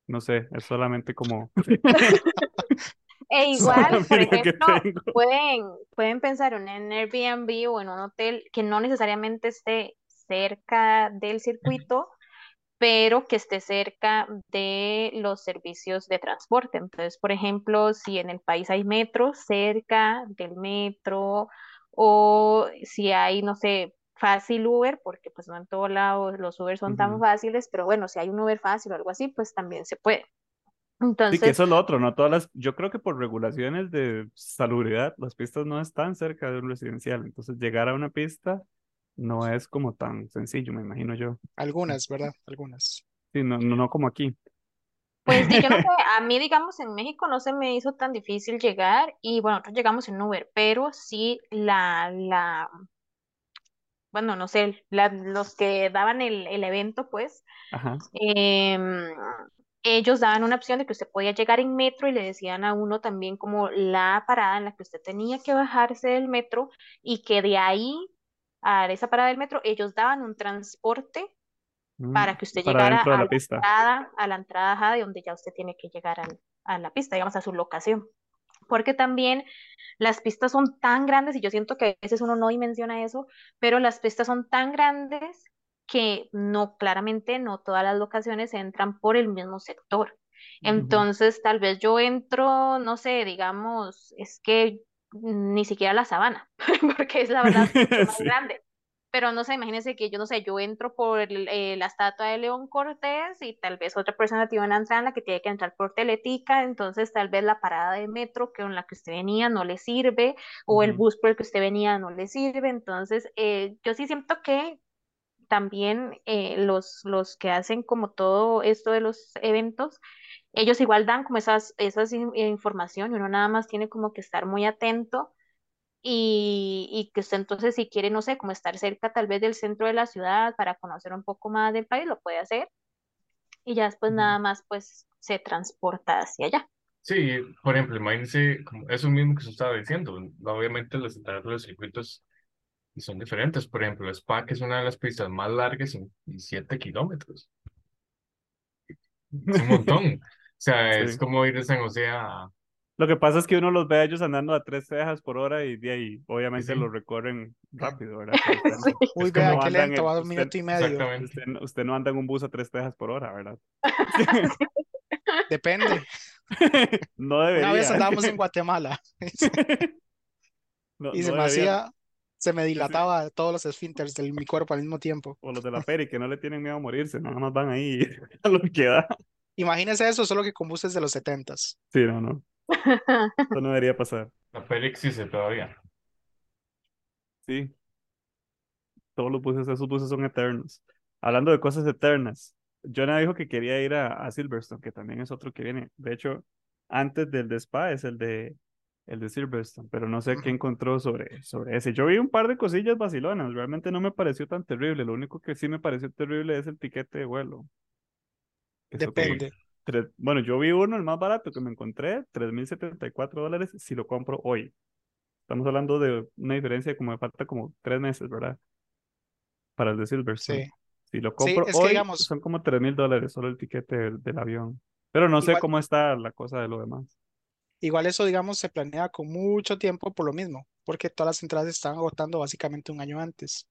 Speaker 1: No sé, es solamente como [LAUGHS] [LAUGHS]
Speaker 3: E [LAUGHS] igual, por ejemplo, pueden, pueden pensar en un Airbnb o en un hotel que no necesariamente esté cerca del circuito, pero que esté cerca de los servicios de transporte. Entonces, por ejemplo, si en el país hay metro, cerca del metro, o si hay, no sé, fácil Uber, porque pues no en todo lado los Uber son tan fáciles, pero bueno, si hay un Uber fácil o algo así, pues también se puede.
Speaker 1: Sí, que
Speaker 3: Entonces,
Speaker 1: eso es lo otro, ¿no? Todas las, yo creo que por regulaciones de salubridad, las pistas no están cerca de un residencial. Entonces, llegar a una pista no es como tan sencillo, me imagino yo.
Speaker 2: Algunas, ¿verdad? Algunas.
Speaker 1: Sí, no, no, no como aquí.
Speaker 3: Pues di, yo no sé, a mí, digamos, en México no se me hizo tan difícil llegar y bueno, nosotros llegamos en Uber, pero sí la, la, bueno, no sé, la- los que daban el, el evento, pues,
Speaker 1: Ajá.
Speaker 3: em, ellos daban una opción de que usted podía llegar en metro y le decían a uno también como la parada en la que usted tenía que bajarse del metro y que de ahí a esa parada del metro ellos daban un transporte
Speaker 1: Mm,
Speaker 3: para que usted
Speaker 1: Para
Speaker 3: llegara a
Speaker 1: la
Speaker 3: la
Speaker 1: pista.
Speaker 3: entrada, a la entrada ajá, de donde ya usted tiene que llegar al- a la pista, digamos, a su locación. Porque también las pistas son tan grandes, y yo siento que a veces uno no dimensiona eso, pero las pistas son tan grandes que no, claramente no todas las locaciones entran por el mismo sector. Entonces, tal vez yo entro, no sé, digamos, es que ni siquiera la sabana, [LAUGHS] porque es la verdad [LAUGHS] más
Speaker 1: Sí.
Speaker 3: grande. Pero no sé, imagínense que yo no sé, yo entro por eh, la estatua de León Cortés y tal vez otra persona tiene una entrada en la que tiene que entrar por Teletica, entonces tal vez la parada de metro que con la que usted venía no le sirve o el bus por el que usted venía no le sirve, entonces eh, yo sí siento que también eh, los, los que hacen como todo esto de los eventos, ellos igual dan como esas, esas in- información y uno nada más tiene como que estar muy atento y, y que usted entonces si quiere, no sé, como estar cerca tal vez del centro de la ciudad para conocer un poco más del país, lo puede hacer y ya después nada más pues se transporta hacia allá.
Speaker 4: Sí, por ejemplo, imagínense, eso mismo que usted estaba diciendo, obviamente las entradas de los circuitos son diferentes. Por ejemplo, el Spa, que es una de las pistas más largas, son 17 kilómetros. Es un montón. [LAUGHS] O sea, es
Speaker 1: Sí.
Speaker 4: como ir de San José a...
Speaker 1: Lo que pasa es que uno los ve a ellos andando a tres cejas por hora y de ahí, obviamente,
Speaker 4: sí.
Speaker 1: lo recorren rápido, ¿verdad? [LAUGHS] Usted
Speaker 3: Sí.
Speaker 1: no,
Speaker 2: Uy,
Speaker 4: Es
Speaker 2: vea,
Speaker 1: no
Speaker 2: qué
Speaker 1: anda en
Speaker 2: lento, va a un minuto y medio.
Speaker 4: Exactamente.
Speaker 1: usted, no- usted no anda en un bus a tres cejas por hora, ¿verdad?
Speaker 2: Depende. [LAUGHS]
Speaker 1: No
Speaker 2: Una vez
Speaker 1: debería.
Speaker 2: andábamos en Guatemala
Speaker 1: No,
Speaker 2: y se
Speaker 1: no
Speaker 2: me
Speaker 1: debería.
Speaker 2: hacía, se me
Speaker 1: sí.
Speaker 2: dilataba todos los esfínteres de mi cuerpo al mismo tiempo.
Speaker 1: O los de la peri que no le tienen miedo a morirse, nada más van ahí [LAUGHS] a lo que da.
Speaker 2: Imagínese eso, solo que con buses de los setentas.
Speaker 1: Sí, no, no. [LAUGHS] Eso no debería pasar.
Speaker 4: La peli existe todavía.
Speaker 1: Sí, todos los buses, esos buses son eternos. Hablando de cosas eternas, Jonah dijo que quería ir a, a Silverstone, que también es otro que viene. De hecho, antes del de Spa es el de el de Silverstone, pero no sé qué encontró sobre, sobre ese. Yo vi un par de cosillas vacilonas, realmente no me pareció tan terrible. Lo único que sí me pareció terrible es el tiquete de vuelo.
Speaker 2: Depende.
Speaker 1: tres- bueno, yo vi uno, el más barato que me encontré, 3.074 dólares si lo compro hoy. Estamos hablando de una diferencia de como me falta como tres meses, ¿verdad? Para el de Silverstone.
Speaker 2: Sí.
Speaker 1: Si lo
Speaker 2: Sí,
Speaker 1: compro
Speaker 2: que
Speaker 1: hoy,
Speaker 2: digamos,
Speaker 1: son como 3.000 dólares solo el tiquete del, del avión. Pero no sé cómo está la cosa de lo demás.
Speaker 2: Igual eso, digamos, se planea con mucho tiempo por lo mismo, porque todas las entradas se están agotando básicamente un año antes.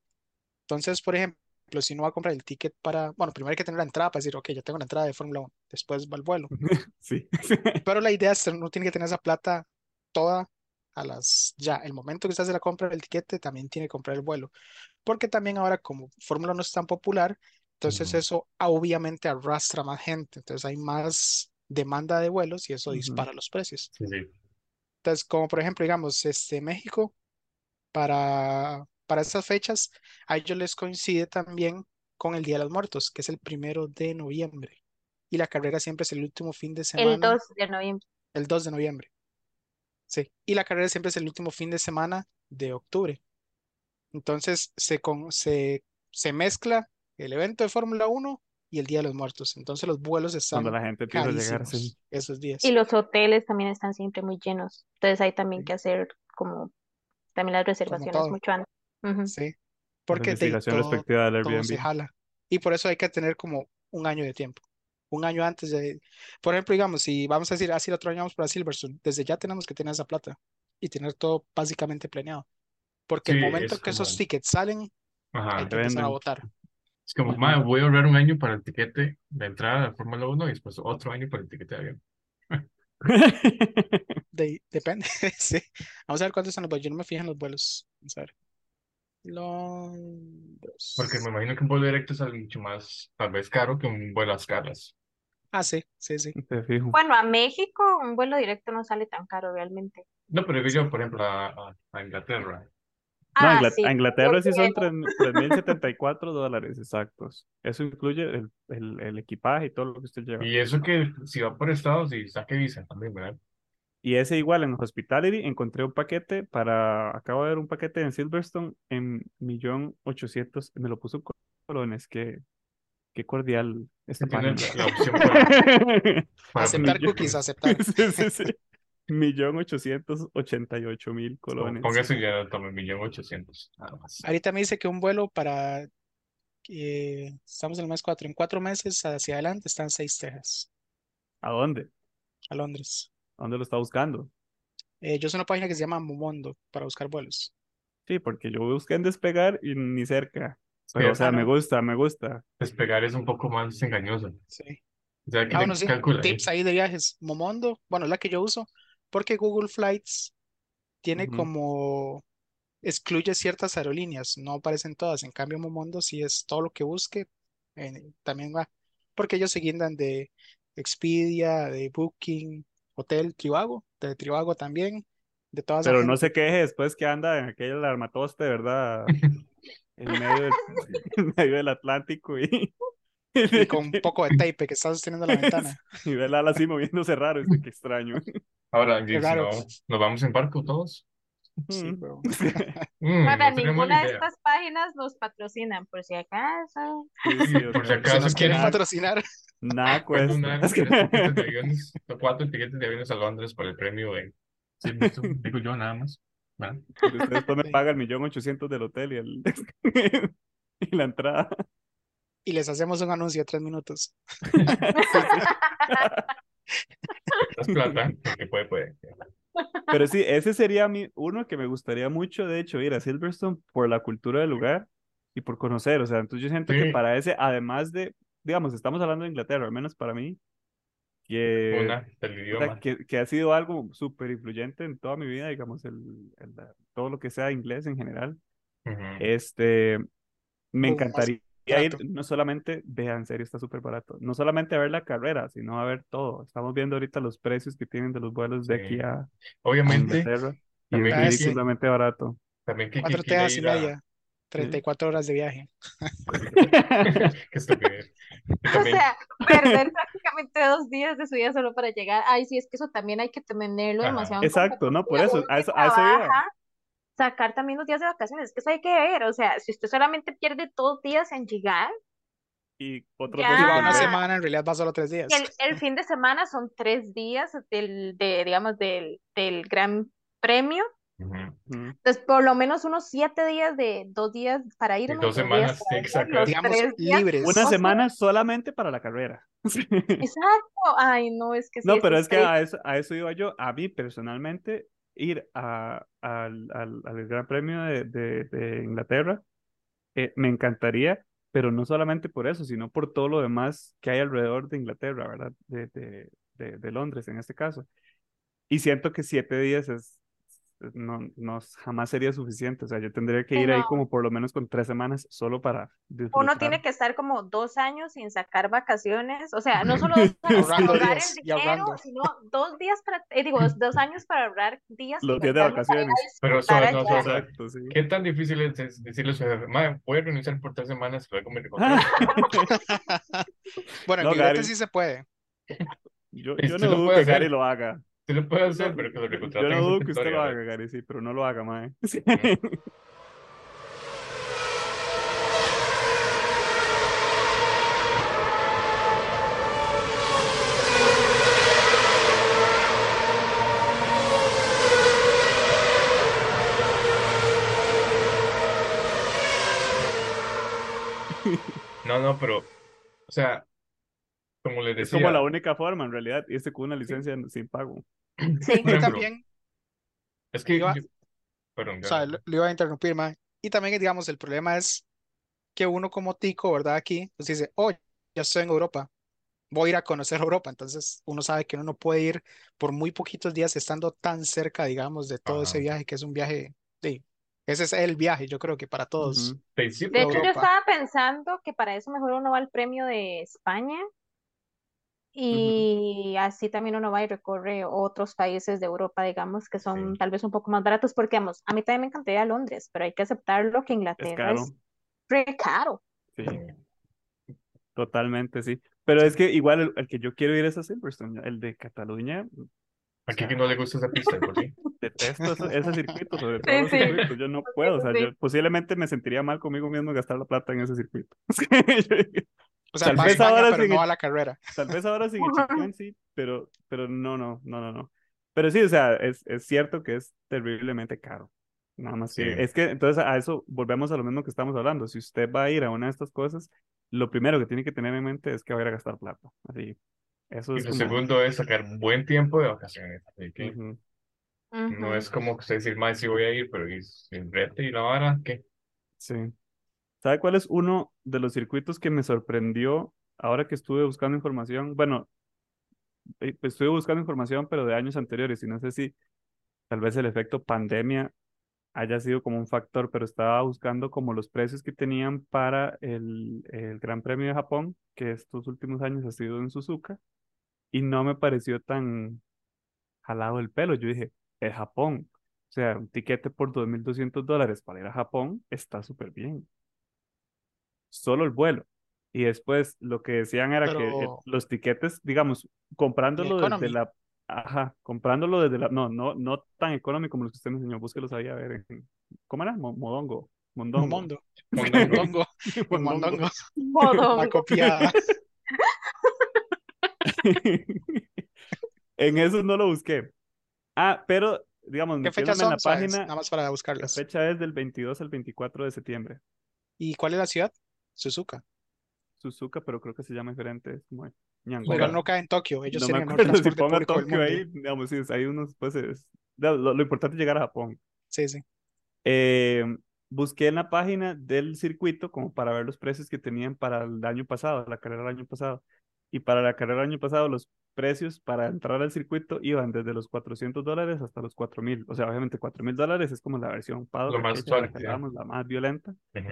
Speaker 2: Entonces, por ejemplo, si uno va a comprar el ticket para, bueno, primero hay que tener la entrada para decir, ok, ya tengo la entrada de Fórmula 1, después va el vuelo. [LAUGHS]
Speaker 1: Sí. [LAUGHS]
Speaker 2: Pero la idea es que uno tiene que tener esa plata toda a las, ya, el momento que usted hace la compra del tiquete, también tiene que comprar el vuelo. Porque también ahora, como Fórmula 1 es tan popular, Entonces eso obviamente arrastra más gente. Entonces hay más demanda de vuelos y eso
Speaker 1: Ujú.
Speaker 2: dispara los precios.
Speaker 4: Sí, sí.
Speaker 2: Entonces, como por ejemplo, digamos, este México, para, para estas fechas, a ellos les coincide también con el Día de los Muertos, que es el primero de noviembre. Y la carrera siempre es el último fin de
Speaker 3: El
Speaker 2: semana,
Speaker 3: 2 de noviembre.
Speaker 2: el 2 de noviembre. Sí. Y la carrera siempre es el último fin de semana de octubre. Entonces se, con, se, se mezcla el evento de Fórmula 1 y el Día de los Muertos. Entonces los vuelos
Speaker 1: Cuando
Speaker 2: están
Speaker 1: la gente empieza a llegar, sí.
Speaker 2: esos días.
Speaker 3: Y los hoteles también están siempre muy llenos. Entonces hay también
Speaker 2: Sí.
Speaker 3: que hacer como también las reservaciones mucho antes. Ujú.
Speaker 2: Sí.
Speaker 1: La
Speaker 2: Porque de
Speaker 1: investigación
Speaker 2: todo,
Speaker 1: respectiva del
Speaker 2: todo se
Speaker 1: Airbnb.
Speaker 2: jala. Y por eso hay que tener como un año de tiempo. Un año antes de, por ejemplo, digamos, si vamos a decir, así el otro año vamos para Silverstone, desde ya tenemos que tener esa plata y tener todo básicamente planeado. Porque el
Speaker 4: Sí,
Speaker 2: momento
Speaker 4: es
Speaker 2: que esos tickets salen, hay
Speaker 4: Ajá.
Speaker 2: que empezar a votar.
Speaker 4: Es como, "Ma, voy a ahorrar un año para el tiquete de entrada a la Fórmula 1 y después otro año para el tiquete de avión. [LAUGHS]
Speaker 2: De- depende, [LAUGHS] sí. Vamos a ver cuántos son los vuelos. Yo no me fijo en los vuelos. Vamos a ver. Londres.
Speaker 4: Porque me imagino que un vuelo directo sale mucho más, tal vez caro que un vuelo a escalas.
Speaker 2: Ah, sí, sí, sí.
Speaker 1: Te fijo.
Speaker 3: Bueno, a México un vuelo directo no sale tan caro realmente.
Speaker 4: No, pero digo yo, por ejemplo, a, a- a Inglaterra.
Speaker 1: No, a
Speaker 3: Ah,
Speaker 1: Ingla-
Speaker 3: sí.
Speaker 1: Inglaterra sí son
Speaker 3: Porque-
Speaker 1: 3.074 dólares exactos. Eso incluye el, el, el equipaje y todo lo que usted lleva.
Speaker 4: Y eso que si va por estados y saque visa también, ¿verdad?
Speaker 1: Y ese igual en Hospitality encontré un paquete para, acabo de ver un paquete en Silverstone en millón ochocientos, me lo puso colones, qué, qué cordial esta página.
Speaker 4: la, la opción para, para [LAUGHS]
Speaker 2: Aceptar cookies, aceptar.
Speaker 1: Sí, sí, sí. Millón ochocientos ochenta y ocho mil colones.
Speaker 4: Póngase ya, tome millón ochocientos, nada más.
Speaker 2: Ahorita me dice que un vuelo para, eh, estamos en el mes cuatro, en cuatro meses hacia adelante están seis Texas,
Speaker 1: ¿A dónde?
Speaker 2: a Londres.
Speaker 1: ¿A dónde lo está buscando?
Speaker 2: Eh, yo soy una página que se llama Momondo para buscar vuelos.
Speaker 1: Sí, porque yo busqué en despegar y ni cerca. Pero,
Speaker 4: Sí,
Speaker 1: o sea,
Speaker 2: ah,
Speaker 1: me gusta, me gusta.
Speaker 4: Despegar es un poco más engañoso.
Speaker 2: Sí.
Speaker 4: O sea, que
Speaker 2: Ah, bueno, sí. Tips ahí de viajes. Momondo, bueno, es la que yo uso, porque Google Flights tiene como, excluye ciertas aerolíneas, no aparecen todas. En cambio, Momondo sí es todo lo que busque, eh, también va. Porque ellos se guindan de Expedia, de Booking, Hotel Trivago, de Trivago también, de toda esa
Speaker 1: Pero no se queje después que anda en aquel armatoste, ¿verdad? En medio del, [LAUGHS] [LAUGHS] en medio del Atlántico y, [LAUGHS]
Speaker 2: Y con un poco de tape que está sosteniendo la ventana.
Speaker 1: y ve el ala así moviéndose raro. Dice, qué extraño.
Speaker 4: Ahora, no, nos vamos en barco todos.
Speaker 2: Sí,
Speaker 1: Mm.
Speaker 2: pero- [LAUGHS]
Speaker 4: Mm,
Speaker 3: Para
Speaker 4: no sería
Speaker 3: ninguna de estas páginas nos patrocinan, por si acaso.
Speaker 1: Sí, sí,
Speaker 4: Por si acaso
Speaker 2: Si nos quieren
Speaker 1: nada,
Speaker 2: patrocinar,
Speaker 1: nada cuesta.
Speaker 4: una
Speaker 1: Es que-
Speaker 4: tiquetes de aviones, cuatro tiquetes de aviones a Londres por el premio de Silverstone, digo yo nada más.
Speaker 1: usted después me
Speaker 2: Sí.
Speaker 1: paga el millón ochocientos del hotel y, el, [LAUGHS] y la entrada.
Speaker 2: y les hacemos un anuncio de tres minutos. [LAUGHS]
Speaker 4: Es plata, porque puede, puede.
Speaker 1: Pero sí, ese sería mi, uno que me gustaría mucho, de hecho, ir a Silverstone por la cultura del lugar y por conocer. O sea, entonces yo siento que
Speaker 4: Sí.
Speaker 1: para ese, además de, digamos, estamos hablando de Inglaterra, al menos para mí, que,
Speaker 4: Una
Speaker 1: o sea, que, que ha sido algo súper influyente en toda mi vida, digamos, el, el- todo lo que sea inglés en general.
Speaker 4: Ujú.
Speaker 1: Este, me
Speaker 2: Uh, más
Speaker 1: encantaría ir,
Speaker 2: barato.
Speaker 1: no solamente, vean, en serio, está súper barato, no solamente a ver la carrera, sino a ver todo. Estamos viendo ahorita los precios que tienen de los vuelos de
Speaker 4: Sí.
Speaker 1: aquí a, a
Speaker 4: Obviamente,
Speaker 1: Inglaterra y
Speaker 4: también
Speaker 1: es
Speaker 2: sí.
Speaker 1: ridículamente barato.
Speaker 4: también que,
Speaker 2: Cuatro teas y
Speaker 4: a...
Speaker 2: media, 34 horas de viaje. [LAUGHS]
Speaker 4: Qué estupidez. Y [LAUGHS]
Speaker 3: O sea, perder [LAUGHS] prácticamente dos días de su vida solo para llegar. Ay, sí, es que eso también hay que tenerlo
Speaker 4: Ajá.
Speaker 3: demasiado
Speaker 1: Exacto, ¿no? Por eso, a eso, a eso iba.
Speaker 3: Sacar también los días de vacaciones, es que eso hay que ver. O sea, si usted solamente pierde dos días en llegar,
Speaker 1: Y otros
Speaker 3: Ya.
Speaker 1: dos
Speaker 2: una semana, en realidad va solo tres días.
Speaker 3: y el, el fin de semana son tres días del, de, digamos, del, del Gran Premio. Entonces, por lo menos unos siete días de dos días para
Speaker 4: Y
Speaker 3: irme,
Speaker 4: dos
Speaker 3: dos
Speaker 4: semanas que
Speaker 3: los
Speaker 2: Digamos, libres.
Speaker 1: Una
Speaker 3: O sea,
Speaker 1: semana solamente para la carrera.
Speaker 3: Exacto. Ay, no, es que sí,
Speaker 1: No, pero es que
Speaker 3: está
Speaker 1: a eso, a eso iba yo. A mí personalmente, ir al, al, al Gran Premio de, de, Inglaterra eh, me encantaría, pero no solamente por eso, sino por todo lo demás que hay alrededor de Inglaterra, ¿verdad? De, de, de Londres en este caso. Y siento que siete días es, no, no jamás sería suficiente. O sea, yo tendría que ir ahí como por lo menos con tres semanas solo para
Speaker 3: Uno
Speaker 1: disfrutar.
Speaker 3: tiene que estar como dos años sin sacar vacaciones, o sea, no solo [LAUGHS] dos años para ahorrar
Speaker 2: días
Speaker 3: el dinero, sino dos días para, eh, digo, [LAUGHS] dos, años para ahorrar días
Speaker 1: Los días de vacaciones.
Speaker 4: Pero suave, no, suave.
Speaker 1: Exacto, sí.
Speaker 4: ¿Qué tan difícil es decirle a su jefe, "Mae, voy a renunciar por tres semanas y luego me recontrato"?
Speaker 2: Bueno, en
Speaker 1: No, Gary.
Speaker 2: sí se puede.
Speaker 1: Yo, yo
Speaker 4: sí
Speaker 1: no
Speaker 4: lo
Speaker 1: dudo
Speaker 4: puede
Speaker 1: que Gary lo haga.
Speaker 4: Sí lo puede hacer, pero que lo
Speaker 1: Yo
Speaker 4: recontraten
Speaker 1: no
Speaker 4: en su
Speaker 1: dudo que usted lo haga, Gary, sí, pero no lo haga, mae. Sí. [LAUGHS]
Speaker 4: No, no, pero, o sea, como les
Speaker 1: Es
Speaker 4: decía,
Speaker 1: como la única forma, en realidad, irse con una licencia sin pago.
Speaker 3: Sí.
Speaker 4: por
Speaker 2: Y
Speaker 4: ejemplo,
Speaker 2: también,
Speaker 4: es que,
Speaker 2: iba-
Speaker 4: yo- perdón,
Speaker 2: o sea, lo, lo iba a interrumpir, mae. Y también, digamos, el problema es que uno como tico, ¿verdad? Aquí, pues dice, oh, ya estoy en Europa, voy a ir a conocer Europa. Entonces, uno sabe que uno no puede ir por muy poquitos días estando tan cerca, digamos, de todo ese
Speaker 4: Ajá.
Speaker 2: viaje, que es un viaje, sí, ese es el viaje, yo creo que para todos.
Speaker 4: Sí, sí,
Speaker 3: De hecho, yo
Speaker 2: Europa.
Speaker 3: estaba pensando que para eso mejor uno va al premio de España y así también uno va y recorre otros países de Europa, digamos, que son
Speaker 4: Sí.
Speaker 3: tal vez un poco más baratos, porque vamos, a mí también me encantaría Londres, pero hay que aceptarlo que
Speaker 1: Es
Speaker 3: Inglaterra
Speaker 1: caro.
Speaker 3: es re caro.
Speaker 1: Sí, totalmente, sí. Pero es que igual el, el que yo quiero ir es a Silverstone, el de Cataluña. o
Speaker 4: aquí
Speaker 1: sea,
Speaker 4: que no le gusta esa pista, por sí.
Speaker 1: detesto ese, ese circuito, sobre [LAUGHS] todo
Speaker 3: Sí,
Speaker 1: los
Speaker 3: sí.
Speaker 1: circuitos. Yo no puedo, o sea,
Speaker 3: sí.
Speaker 1: yo posiblemente me sentiría mal conmigo mismo gastar la plata en ese circuito. [LAUGHS]
Speaker 2: O sea,
Speaker 1: Tal vez
Speaker 2: España,
Speaker 1: ahora
Speaker 2: pero
Speaker 1: sin
Speaker 2: no a la carrera.
Speaker 1: Tal vez ahora sin el [LAUGHS] chiclán sí, pero, pero no, no, no, no, no. Pero sí, o sea, es, es cierto que es terriblemente caro. Nada más que,
Speaker 4: Sí.
Speaker 1: es que entonces a eso volvemos a lo mismo que estamos hablando. Si usted va a ir a una de estas cosas, lo primero que tiene que tener en mente es que va a ir a gastar plata. Así, eso
Speaker 4: Y
Speaker 1: es
Speaker 4: lo
Speaker 1: como...
Speaker 4: segundo es sacar buen tiempo de vacaciones. Así que
Speaker 1: Ujú,
Speaker 4: no
Speaker 3: Ujú.
Speaker 4: es como que usted decir, más sí voy a ir, pero y sin brete y la vara, ¿qué?
Speaker 1: sí. ¿Sabe cuál es uno de los circuitos que me sorprendió ahora que estuve buscando información? Bueno, eh, estuve buscando información, pero de años anteriores, y no sé si tal vez el efecto pandemia haya sido como un factor, pero estaba buscando como los precios que tenían para el, el Gran Premio de Japón, que estos últimos años ha sido en Suzuka, y no me pareció tan jalado el pelo. Yo dije, es Japón. O sea, un tiquete por 2.200 dólares para ir a Japón está súper bien. Solo el vuelo. Y después lo que decían era que eh,
Speaker 2: Pero-
Speaker 1: los tiquetes, digamos, comprándolo desde
Speaker 2: economy.
Speaker 1: la... Ajá, comprándolo desde la... No, no, no tan económico como los que usted me enseñó. Búsquelos ahí a ver. En, ¿Cómo era? Mo- Modongo. Mondongo.
Speaker 2: Mondo, [LAUGHS]
Speaker 4: Mondongo.
Speaker 2: Mondongo,
Speaker 1: Mondongo.
Speaker 2: Mondongo, la
Speaker 3: Modongo. [LAUGHS]
Speaker 2: copiada. [LAUGHS]
Speaker 1: En eso no lo busqué. Ah, pero, digamos,
Speaker 2: ¿Qué fechas
Speaker 1: metiéndome en la
Speaker 2: son? ¿Sabes?
Speaker 1: página,
Speaker 2: Nada más para
Speaker 1: la
Speaker 2: buscarlas.
Speaker 1: fecha es del 22 al 24 de septiembre.
Speaker 2: ¿Y cuál es la ciudad? Suzuka.
Speaker 1: Suzuka, pero creo que se llama diferente. Es como
Speaker 2: no cae en Tokio. Ellos
Speaker 1: No me
Speaker 2: el
Speaker 1: acuerdo si pongo
Speaker 2: público
Speaker 1: Tokio ahí, digamos, sí, hay unos, pues, es- lo, lo- lo importante es llegar a Japón.
Speaker 2: Sí, sí.
Speaker 1: Eh, busqué en la página del circuito como para ver los precios que tenían para el año pasado, la carrera del año pasado. Y para la carrera del año pasado, los precios para entrar al circuito iban desde los 400 dólares hasta los 4000. O sea, obviamente 4000 dólares es como la versión pago, la la más violenta.
Speaker 4: Ujú.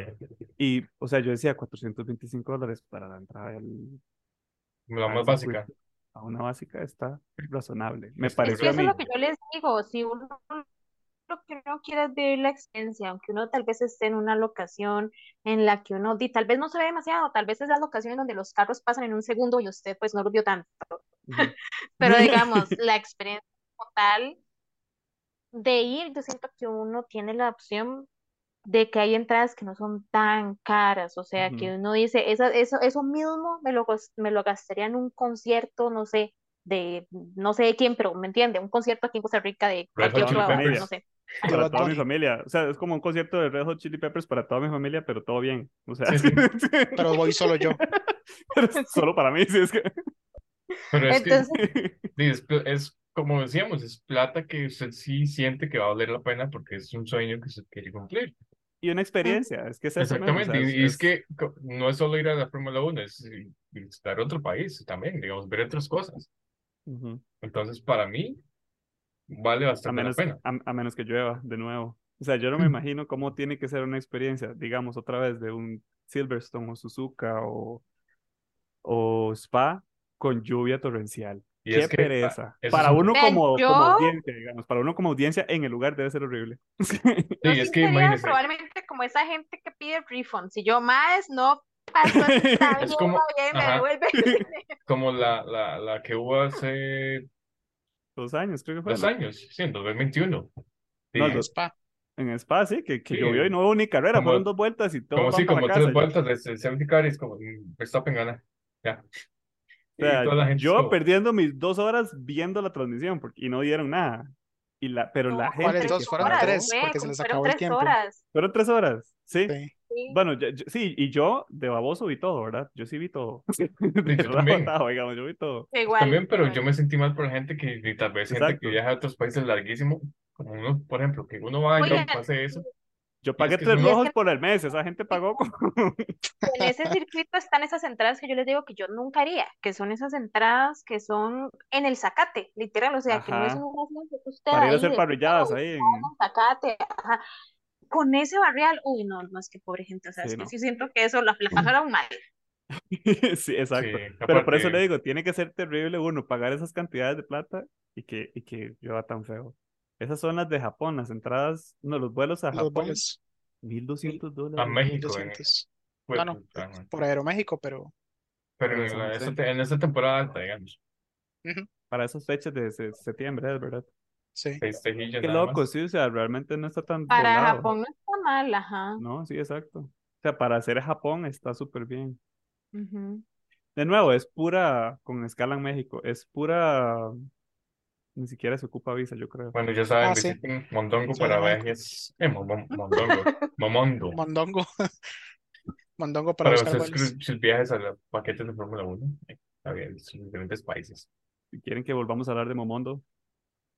Speaker 1: Y, o sea, yo decía 425 dólares para la entrada del,
Speaker 4: La
Speaker 1: al
Speaker 4: más básica.
Speaker 1: circuito. A una básica está razonable. Me
Speaker 4: Es que
Speaker 3: Es
Speaker 1: pareció
Speaker 3: que
Speaker 1: a
Speaker 3: eso
Speaker 1: mí.
Speaker 3: es lo que yo les digo, si uno lo que uno quiere es vivir la experiencia, aunque uno tal vez esté en una locación en la que uno di, tal vez no se ve demasiado, tal vez es la locación donde los carros pasan en un segundo y usted pues no lo vio tanto. [LAUGHS] pero digamos, [LAUGHS] la experiencia total de ir, yo siento que uno tiene la opción de que hay entradas que no son tan caras, o sea, que uno dice, esa, eso, eso mismo me lo, me lo gastaría en un concierto, no sé, de, no sé de quién, pero me entiende, un concierto aquí en Costa Rica de
Speaker 4: Red Hot
Speaker 3: cualquier no sé.
Speaker 2: De
Speaker 1: Para
Speaker 2: Bad
Speaker 1: toda mi
Speaker 2: Bunny.
Speaker 1: familia. O sea, es como un concierto de Red Hot Chili Peppers para toda mi familia, pero todo bien. O sea,
Speaker 4: Sí, [LAUGHS] sí.
Speaker 2: Pero voy solo yo.
Speaker 1: Pero solo para mí, sí, es que.
Speaker 4: Pero es que
Speaker 3: Entonces,
Speaker 4: sí, es, es como decíamos, es plata que usted sí siente que va a valer la pena porque es un sueño que se quiere cumplir.
Speaker 1: Y una experiencia, es que es eso mismo, o sea,
Speaker 4: Exactamente, y, y es,
Speaker 1: es-
Speaker 4: que no es solo ir a la Fórmula 1, es visitar otro país también, digamos, ver otras cosas.
Speaker 1: Ujú.
Speaker 4: Entonces, para mí, vale
Speaker 1: A
Speaker 4: bastante la
Speaker 1: menos,
Speaker 4: pena.
Speaker 1: a, a menos que llueva de nuevo. O sea, yo no me imagino cómo tiene que ser una experiencia, digamos, otra vez de un Silverstone o Suzuka o, o Spa con lluvia torrencial.
Speaker 4: Y
Speaker 1: Qué
Speaker 4: es que, ah,
Speaker 1: pereza. Para uno como,
Speaker 3: yo-
Speaker 1: como audiencia, digamos, para uno como audiencia en el lugar debe ser horrible. [LAUGHS]
Speaker 4: Sí,
Speaker 3: Yo
Speaker 4: es que imagínese,
Speaker 3: probablemente como esa gente que pide refund. Si yo más no paso [LAUGHS] esta
Speaker 4: Es como-
Speaker 3: bien, me devuelve. [LAUGHS]
Speaker 4: como la, la, la que hubo hace
Speaker 1: Dos años, creo que fue.
Speaker 4: dos
Speaker 1: ¿no?
Speaker 4: años, sí, en 2021. Sí,
Speaker 1: No,
Speaker 2: En
Speaker 1: dos-
Speaker 2: Spa.
Speaker 1: En Spa, sí, que, que
Speaker 4: Sí.
Speaker 1: llovió y no hubo ni carrera,
Speaker 4: Como-
Speaker 1: fueron dos vueltas y todos
Speaker 4: como sí, como tres
Speaker 1: casa.
Speaker 4: vueltas desde el safety car es como, mm, Verstappen gana. Ya.
Speaker 1: O sea,
Speaker 4: la gente
Speaker 1: yo
Speaker 4: como,
Speaker 1: perdiendo mis dos horas viendo la transmisión porque, y no dieron nada. Y la, pero la
Speaker 3: No,
Speaker 1: gente.
Speaker 2: ¿Cuáles
Speaker 1: que
Speaker 2: dos? Fueron
Speaker 1: pagó-
Speaker 2: tres, porque se les
Speaker 3: fueron
Speaker 2: acabó el
Speaker 3: tres
Speaker 2: tiempo.
Speaker 3: horas.
Speaker 1: Fueron tres horas, sí.
Speaker 2: Sí.
Speaker 3: Sí.
Speaker 1: Bueno, yo- yo- sí, y yo de baboso vi todo, ¿verdad? Yo sí vi todo. [LAUGHS] [LAUGHS] De
Speaker 4: yo también. [LAUGHS]
Speaker 1: digamos, yo vi todo.
Speaker 3: Igual.
Speaker 4: También, pero
Speaker 3: igual.
Speaker 4: yo me sentí mal por gente que, y tal vez gente
Speaker 1: Exacto.
Speaker 4: que viaja a otros países larguísimos, como uno, por ejemplo, que uno va a
Speaker 3: Oigan,
Speaker 4: hace eso.
Speaker 1: Yo pagué tres rojos
Speaker 3: que-
Speaker 1: por el mes, esa gente pagó como...
Speaker 3: En ese circuito están esas entradas que yo les digo que yo nunca haría, que son esas entradas que son en el zacate, literal, o sea, que no es un que usted
Speaker 1: para ir a
Speaker 3: ahí
Speaker 1: hacer
Speaker 3: de-
Speaker 1: parrilladas ahí en...
Speaker 3: zacate, ajá. Con ese barrial, uy, no, no es que pobre gente, o sea,
Speaker 1: Sí,
Speaker 3: es que sí siento que eso la, la pasaron mal. [LAUGHS]
Speaker 1: Sí, exacto.
Speaker 4: Sí,
Speaker 1: Pero por eso le digo, tiene que ser terrible uno pagar esas cantidades de plata y que, y que llueva tan feo. Esas son las de Japón, las entradas, no, los vuelos a
Speaker 2: Los
Speaker 1: Japón,
Speaker 2: vuelos
Speaker 1: 1200
Speaker 4: A
Speaker 1: dólares.
Speaker 4: México, en,
Speaker 2: 200.
Speaker 4: pues,
Speaker 2: No, no,
Speaker 4: ajá.
Speaker 2: por Aeroméxico, pero
Speaker 4: pero
Speaker 1: Pero
Speaker 4: en, la- en esta temporada alta, digamos,
Speaker 1: Para esas fechas de se- septiembre, es verdad.
Speaker 2: sí.
Speaker 1: Qué loco,
Speaker 4: más.
Speaker 1: sí, o sea, realmente no está tan
Speaker 3: Para
Speaker 1: volado.
Speaker 3: Japón no está mal, ajá.
Speaker 1: No, sí, exacto. O sea, para hacer Japón está súper bien. De nuevo, es pura, con escala en México, es pura, ni siquiera se ocupa visa, yo creo.
Speaker 4: Bueno, ya saben,
Speaker 2: Ah, sí.
Speaker 4: visiten Mondongo
Speaker 2: Sí,
Speaker 4: para viajes. Eh, Mo- Mo- Mondongo. [LAUGHS] Momondo.
Speaker 2: Mondongo. [LAUGHS] Mondongo para
Speaker 4: Para
Speaker 2: buscar
Speaker 4: sus viajes a los paquetes de Fórmula 1. eh, a ver, en sus diferentes países.
Speaker 1: Si quieren que volvamos a hablar de Momondo,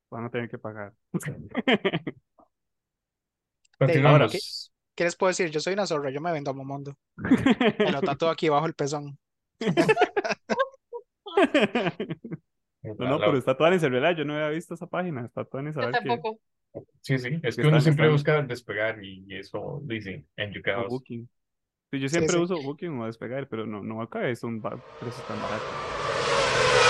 Speaker 1: van a tener que pagar. [LAUGHS]
Speaker 4: Continuamos.
Speaker 2: ¿Qué les puedo decir? Yo soy una zorra, yo me vendo a Momondo. Me lo tatúo aquí bajo el pezón.
Speaker 1: No,
Speaker 4: La-
Speaker 1: no,
Speaker 4: la-
Speaker 1: pero está Tuanis, en realidad yo no había visto esa página, está Tuanis, a
Speaker 3: Yo
Speaker 1: ver qué,
Speaker 3: tampoco.
Speaker 4: Sí, sí, es
Speaker 1: que
Speaker 4: que uno
Speaker 1: están-
Speaker 4: siempre
Speaker 1: están-
Speaker 4: busca despegar y eso dice en Yucaos.
Speaker 1: Booking. Sí, yo
Speaker 2: Sí,
Speaker 1: siempre
Speaker 2: sí.
Speaker 1: uso Booking o Despegar, pero no, no acá es un ba- precio tan barato.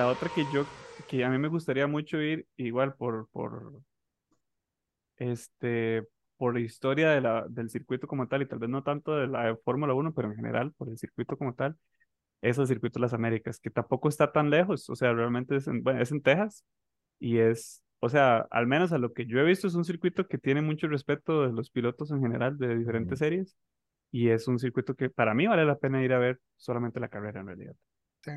Speaker 1: La otra que yo, que a mí me gustaría mucho ir, igual por, por, este, por historia de la, del circuito como tal, y tal vez no tanto de la Fórmula 1, pero en general, por el circuito como tal, es el circuito de las Américas, que tampoco está tan lejos, o sea, realmente es en, bueno, es en Texas, y es, o sea, al menos a lo que yo he visto, es un circuito que tiene mucho respeto de los pilotos en general, de diferentes
Speaker 4: Ujú.
Speaker 1: series, y es un circuito que para mí vale la pena ir a ver solamente la carrera en realidad.
Speaker 4: Sí,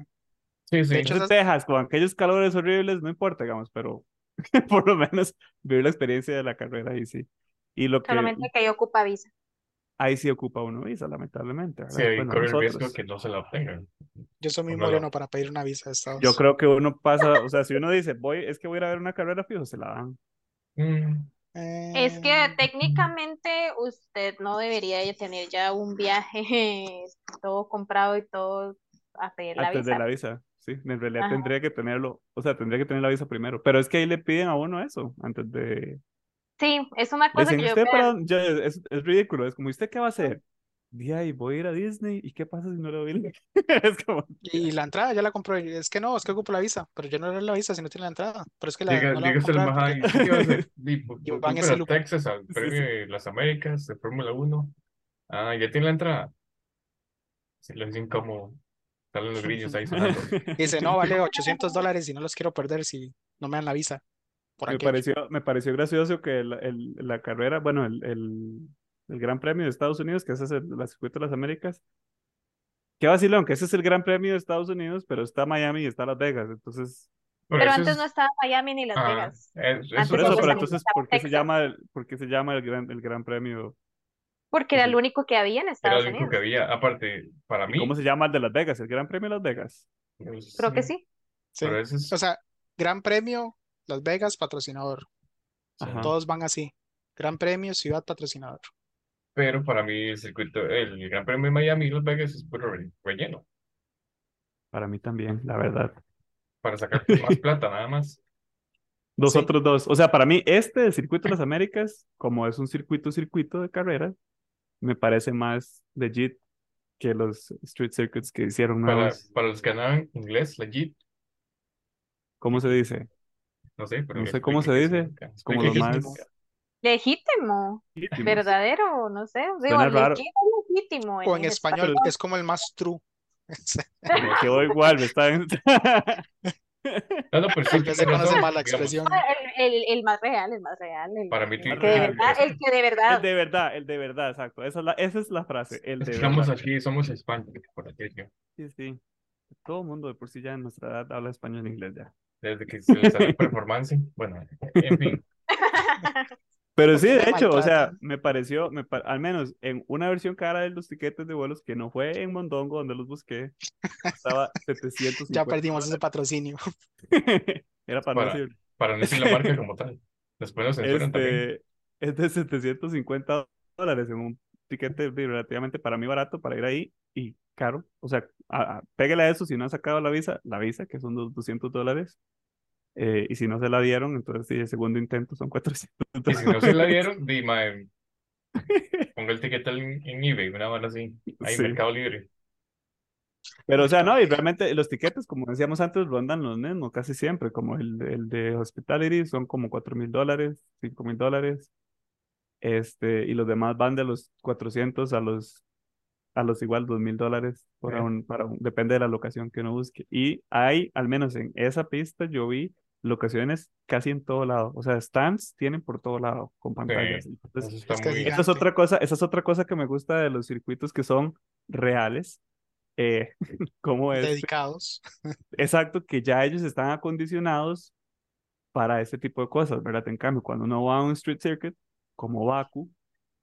Speaker 4: sí.
Speaker 2: De hecho,
Speaker 1: Texas, con aquellos calores horribles, no importa, digamos, pero [LAUGHS] por lo menos vivir la experiencia de la carrera ahí sí. Y lo que
Speaker 3: Solamente que ahí ocupa visa.
Speaker 1: ahí sí ocupa uno visa, lamentablemente,
Speaker 4: Sí,
Speaker 1: ¿verdad?
Speaker 4: ahí
Speaker 1: Bueno,
Speaker 4: corre el
Speaker 1: nosotros.
Speaker 4: riesgo que no se la obtengan.
Speaker 2: Yo soy muy moreno para pedir una visa de Estados
Speaker 1: Yo creo que uno pasa, [LAUGHS] o sea, si uno dice, voy, es que voy a ir a ver una carrera fijo, se la dan.
Speaker 4: Mm,
Speaker 3: Es que
Speaker 2: Eh,
Speaker 3: técnicamente usted no debería de tener ya un viaje [LAUGHS] todo comprado y todo a pedir la
Speaker 1: Antes de
Speaker 3: visa.
Speaker 1: la visa, sí, en realidad
Speaker 3: Ajá.
Speaker 1: tendría que tenerlo, o sea, tendría que tener la visa primero, pero es que ahí le piden a uno eso, antes de...
Speaker 3: Sí, es una cosa
Speaker 1: dicen,
Speaker 3: que yo
Speaker 1: ¿usted para
Speaker 3: vean,
Speaker 1: dónde?" Ya, es, es ridículo, es como, ¿usted qué va a hacer? De ahí, voy a ir a Disney, ¿y qué pasa si no le doy la-?" [LAUGHS] Es como,
Speaker 2: Y la entrada ya la compró. y Es que no, es que ocupo la visa, pero yo no le doy la visa si no tiene la entrada. Pero es que la,
Speaker 4: Llega,
Speaker 2: no la voy a
Speaker 4: usted al
Speaker 2: comprar
Speaker 4: Majai, [LAUGHS]
Speaker 2: porque
Speaker 4: ¿qué va a? Y, voy
Speaker 2: van loop.
Speaker 4: Texas al
Speaker 1: Sí,
Speaker 4: premio
Speaker 1: sí.
Speaker 4: de las Américas de Fórmula 1. Ah, ya tiene la entrada. Se lo dicen como salen los grillos ahí [LAUGHS] sonando.
Speaker 2: dice, no, vale 800 dólares y no los quiero perder si no me dan la visa. Por
Speaker 1: Me
Speaker 2: aquello.
Speaker 1: pareció, me pareció gracioso que el, el- la carrera, bueno, el, el, el Gran Premio de Estados Unidos, que ese es el, la circuito de las Américas, qué vacilón, que ese es el Gran Premio de Estados Unidos, pero está Miami y está Las Vegas, entonces,
Speaker 3: pero antes
Speaker 4: es-
Speaker 3: no estaba Miami ni Las
Speaker 4: ah,
Speaker 3: Vegas.
Speaker 4: es-
Speaker 1: por
Speaker 4: es
Speaker 1: eso, pero entonces, ¿por qué se llama, el- por qué se llama el Gran, el Gran Premio?
Speaker 3: Porque era el único que había en
Speaker 4: era
Speaker 3: Estados
Speaker 4: lo único que
Speaker 3: Unidos.
Speaker 4: había. Aparte, para
Speaker 1: ¿Y
Speaker 4: mí,
Speaker 1: cómo se llama el de Las Vegas? ¿El Gran Premio de Las Vegas?
Speaker 4: pues,
Speaker 3: Creo que sí.
Speaker 2: Sí.
Speaker 4: pero ese es-
Speaker 2: O sea, Gran Premio, Las Vegas, patrocinador.
Speaker 1: Ajá.
Speaker 2: Todos van así. Gran Premio, ciudad, patrocinador.
Speaker 4: Pero para mí el circuito, el Gran Premio de Miami y Las Vegas es puro re- relleno.
Speaker 1: Para mí también, la verdad.
Speaker 4: Para sacar [LAUGHS] más plata, nada más.
Speaker 1: Los
Speaker 2: Sí.
Speaker 1: otros dos. O sea, para mí, este del Circuito de las Américas, como es un circuito, circuito de carreras, me parece más legit que los street circuits que hicieron
Speaker 4: Para,
Speaker 1: nuevos.
Speaker 4: para los que hablan inglés, legit,
Speaker 1: ¿Cómo se dice?
Speaker 4: no sé, pero
Speaker 1: No sé cómo se dice,
Speaker 4: significa.
Speaker 1: como [LAUGHS] lo más-.
Speaker 3: Legítimo,
Speaker 1: Legítimos.
Speaker 3: verdadero, no sé. Digo, es legítimo
Speaker 2: O en español
Speaker 1: español.
Speaker 2: es como el más true. [LAUGHS]
Speaker 1: Me quedó igual, me está... [LAUGHS]
Speaker 4: No, no, pero sí,
Speaker 2: Tal vez se
Speaker 4: tiene
Speaker 2: conoce
Speaker 4: razón,
Speaker 2: más la
Speaker 4: digamos.
Speaker 2: expresión.
Speaker 3: El, el, el más real, el más real. El,
Speaker 4: Para mí
Speaker 3: el
Speaker 4: tiene
Speaker 3: que de verdad, el que de verdad.
Speaker 1: El de verdad, el de verdad, exacto. Esa es la, esa es la frase, el de
Speaker 4: Estamos
Speaker 1: verdad.
Speaker 4: aquí, somos España, por aquello.
Speaker 1: Sí, sí. Todo el mundo de por sí ya en nuestra edad habla español e inglés ya.
Speaker 4: Desde que se les sale performance. Bueno, en fin. [LAUGHS]
Speaker 1: Pero sí, de hecho, o sea, me pareció, me pa- al menos en una versión cara de los tiquetes de vuelos que no fue en Mondongo donde los busqué, estaba 750 [LAUGHS]
Speaker 2: Ya perdimos ese patrocinio. [LAUGHS]
Speaker 1: Era para no
Speaker 4: Para-
Speaker 1: decir,
Speaker 4: Para no decir la marca como tal. Después nos censuran también.
Speaker 1: este, es de 750 dólares en un tiquete relativamente para mí barato para ir ahí y caro. O sea, a- a- pégale a eso si no han sacado la visa, la visa, que son los 200 dólares. Eh, y si no se la dieron, entonces sí, el segundo intento son [LAUGHS] 400
Speaker 4: Y si no se la dieron, di, mae, [LAUGHS] ponga el ticket en, en eBay, una hora así. Ahí,
Speaker 1: Sí.
Speaker 4: Mercado Libre.
Speaker 1: Pero, o sea, no, y realmente los tiquetes, como decíamos antes, rondan los mismos casi siempre, como el, el de Hospitality, son como 4 mil dólares, 5 mil dólares, este, y los demás van de los 400 a los, a los igual 2 mil dólares para
Speaker 4: Ok.
Speaker 1: un, para un, depende de la locación que uno busque. Y hay, al menos en esa pista, yo vi locaciones casi en todo lado, o sea, stands tienen por todo lado con pantallas. Entonces,
Speaker 4: Eso está
Speaker 2: Es que
Speaker 4: muy...
Speaker 2: es
Speaker 1: esa es otra cosa, esa es otra cosa que me gusta de los circuitos que son reales. Eh, [LAUGHS] como este,
Speaker 2: Dedicados. [LAUGHS]
Speaker 1: exacto, que ya ellos están acondicionados para ese tipo de cosas, ¿verdad? En cambio, cuando uno va a un street circuit, como Baku,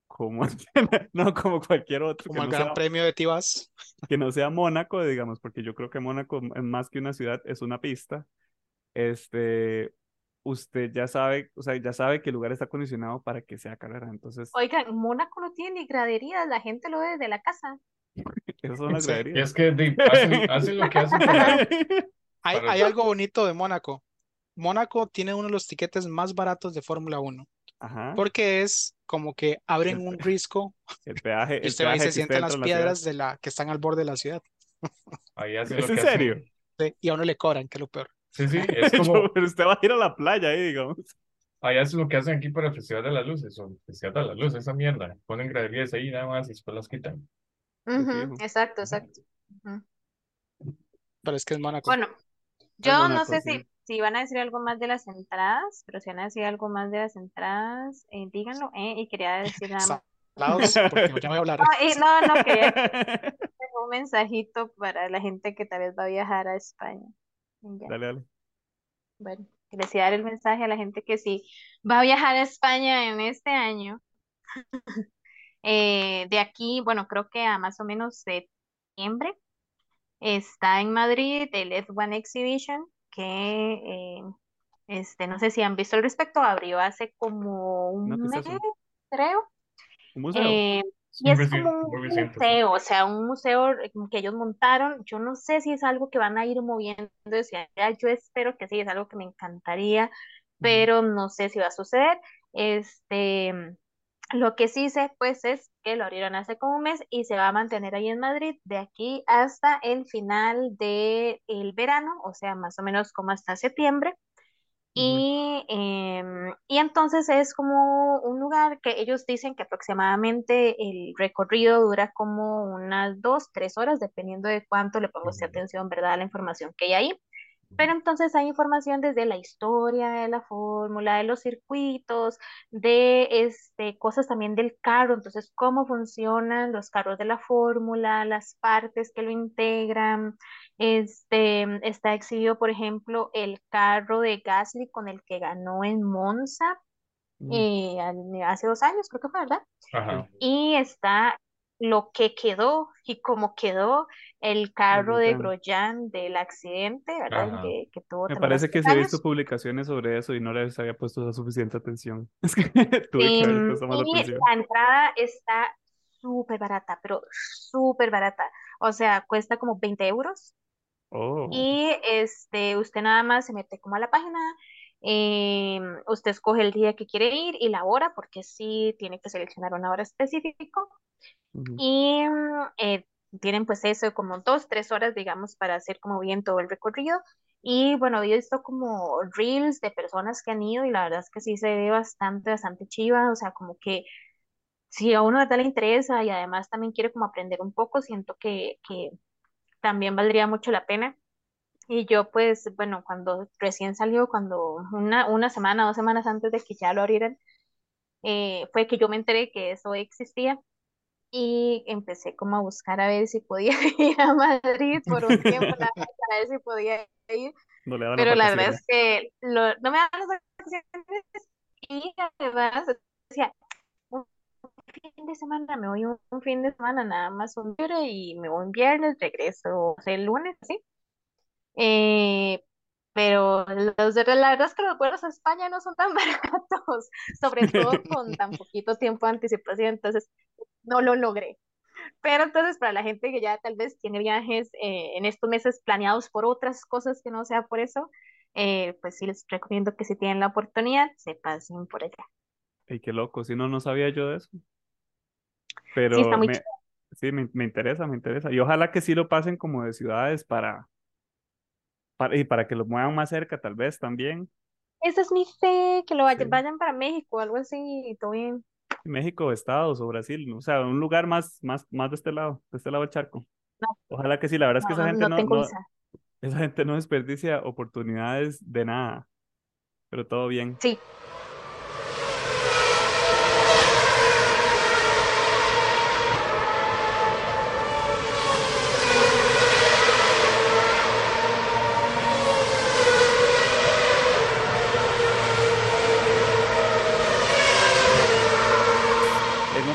Speaker 1: como, [LAUGHS] no como cualquier otro,
Speaker 2: Como
Speaker 1: que
Speaker 2: el
Speaker 1: no,
Speaker 2: Gran
Speaker 1: sea,
Speaker 2: Premio de Tibás.
Speaker 1: que no sea Mónaco, digamos, porque yo creo que Mónaco es más que una ciudad, es una pista. Este, usted ya sabe, o sea, ya sabe que el lugar está acondicionado para que sea carrera. Entonces,
Speaker 3: Oigan, Mónaco no tiene ni graderías, la gente lo ve desde la casa. [LAUGHS]
Speaker 1: las
Speaker 2: Sí.
Speaker 4: Y
Speaker 1: graderías.
Speaker 4: es que hacen, hacen lo que hacen para... [LAUGHS]
Speaker 2: Hay,
Speaker 4: Para
Speaker 2: hay
Speaker 4: eso-
Speaker 2: algo bonito de Mónaco. Mónaco tiene uno de los tiquetes más baratos de Fórmula 1,
Speaker 1: Ajá.
Speaker 2: porque es como que abren
Speaker 1: El
Speaker 2: un risco [LAUGHS]
Speaker 1: El peaje,
Speaker 2: y usted va y
Speaker 1: peaje
Speaker 2: se sienta en las
Speaker 1: la
Speaker 2: piedras de la, que están al borde de la ciudad.
Speaker 4: Ahí hacen
Speaker 1: ¿Es
Speaker 4: lo
Speaker 1: en
Speaker 4: que hacen-
Speaker 1: serio?
Speaker 2: Sí, Y a uno le cobran, que es lo peor.
Speaker 4: Sí, sí, [LAUGHS] es
Speaker 1: Yo-
Speaker 4: como...
Speaker 1: Pero usted va a ir a la playa ahí, digamos.
Speaker 4: Ahí hacen lo que hacen aquí para el Festival de las Luces, o el Festival de las Luces, esa mierda. Ponen graderías ahí nada más y después las quitan.
Speaker 3: Exacto, exacto. Ujú.
Speaker 2: Pero es que es Mónaco.
Speaker 3: Bueno, yo no sé
Speaker 1: sí.
Speaker 3: si, si van a decir algo más de las entradas, pero si van a decir algo más de las entradas, eh, díganlo, ¿eh? Y quería decir nada más.
Speaker 2: Porque ya voy a hablar. [LAUGHS]
Speaker 3: No, y no, no, quería [LAUGHS] un mensajito para la gente que tal vez va a viajar a España. Ya.
Speaker 1: Dale, dale.
Speaker 3: Bueno, les a dar el mensaje a la gente que sí va a viajar a España en este año. [LAUGHS] Eh, de aquí, bueno, creo que a más o menos septiembre está en Madrid el F1 Exhibition, que eh, este, no sé si han visto al respecto, abrió hace como un
Speaker 1: No, ¿qué es
Speaker 3: mes, creo.
Speaker 1: Un museo.
Speaker 3: Eh, y es como un
Speaker 4: muy
Speaker 3: museo, o sea, un museo eh, que ellos montaron. Yo no sé si es algo que van a ir moviendo hacia allá. Yo espero que sí, es algo que me encantaría, pero no sé si va a suceder. Este, lo que sí sé, pues, es que lo abrieron hace como un mes y se va a mantener ahí en Madrid de aquí hasta el final del verano, o sea, más o menos como hasta septiembre. Y, em, y entonces es como un lugar que ellos dicen que aproximadamente el recorrido dura como unas dos, tres horas, dependiendo de cuánto le ponga usted atención, ¿verdad? A la información que hay ahí. Pero entonces hay información desde la historia de la fórmula, de los circuitos, de este, cosas también del carro, entonces cómo funcionan los carros de la fórmula, las partes que lo integran. Este, está exhibido, por ejemplo, el carro de Gasly con el que ganó en Monza
Speaker 1: Mm.
Speaker 3: eh, hace dos años, creo que fue, ¿verdad?
Speaker 4: Ajá.
Speaker 3: Y está lo que quedó y cómo quedó el carro de.
Speaker 1: Grosjean
Speaker 3: del accidente, ¿verdad? Que, que tuvo
Speaker 1: Me parece que sí he visto publicaciones sobre eso y no les había puesto la suficiente atención. [LAUGHS] Es que tuve que haber
Speaker 3: Em,
Speaker 1: puesto más
Speaker 3: y
Speaker 1: atención.
Speaker 3: la entrada está súper barata, pero súper barata. O sea, cuesta como 20 euros.
Speaker 1: Oh,
Speaker 3: Y este, usted nada más se mete como a la página, em, usted escoge el día que quiere ir y la hora, porque sí tiene que seleccionar una hora específica. Y eh, tienen pues eso, como dos, tres horas, digamos, para hacer como bien todo el recorrido. Y bueno, yo he visto como reels de personas que han ido y la verdad es que sí se ve bastante, bastante chiva. O sea, como que si a uno de verdad le interesa y además también quiere como aprender un poco, siento que, que también valdría mucho la pena. Y yo pues, bueno, cuando recién salió, cuando una, una semana, dos semanas antes de que ya lo abrieran, eh, fue que yo me enteré que eso existía y empecé como a buscar a ver si podía [LAUGHS] ir a Madrid por un tiempo, para ver si podía ir,
Speaker 1: No le daban las
Speaker 3: pero la verdad es que lo- no me dan las vacaciones y además decía, un fin de semana, me voy un, un fin de semana, nada más un libre y me voy un viernes, regreso o sea, el lunes, ¿sí? Eh, pero los de- la verdad es que los vuelos a España no son tan [LAUGHS] baratos, sobre todo con [LAUGHS] tan poquito tiempo de anticipación, entonces no lo logré. Pero entonces para la gente que ya tal vez tiene viajes eh, en estos meses planeados por otras cosas que no sea por eso, eh, pues sí les recomiendo que si tienen la oportunidad se pasen por allá.
Speaker 1: Ey, qué loco, si no, no sabía yo de eso.
Speaker 3: Sí, está
Speaker 1: Pero
Speaker 3: muy
Speaker 1: me,
Speaker 3: chido.
Speaker 1: sí, me, me interesa, me interesa. Y ojalá que sí lo pasen como de ciudades para, para, y para que lo muevan más cerca, tal vez también.
Speaker 3: Esa es mi fe, que lo vayan,
Speaker 1: Sí.
Speaker 3: vayan para México algo así y todo bien.
Speaker 1: México, Estados o Brasil, o sea, un lugar más, más, más de este lado, de este lado del charco.
Speaker 3: No,
Speaker 1: Ojalá que sí, la verdad es que esa gente
Speaker 3: no
Speaker 1: esa gente no desperdicia oportunidades de nada, pero todo bien.
Speaker 3: Sí,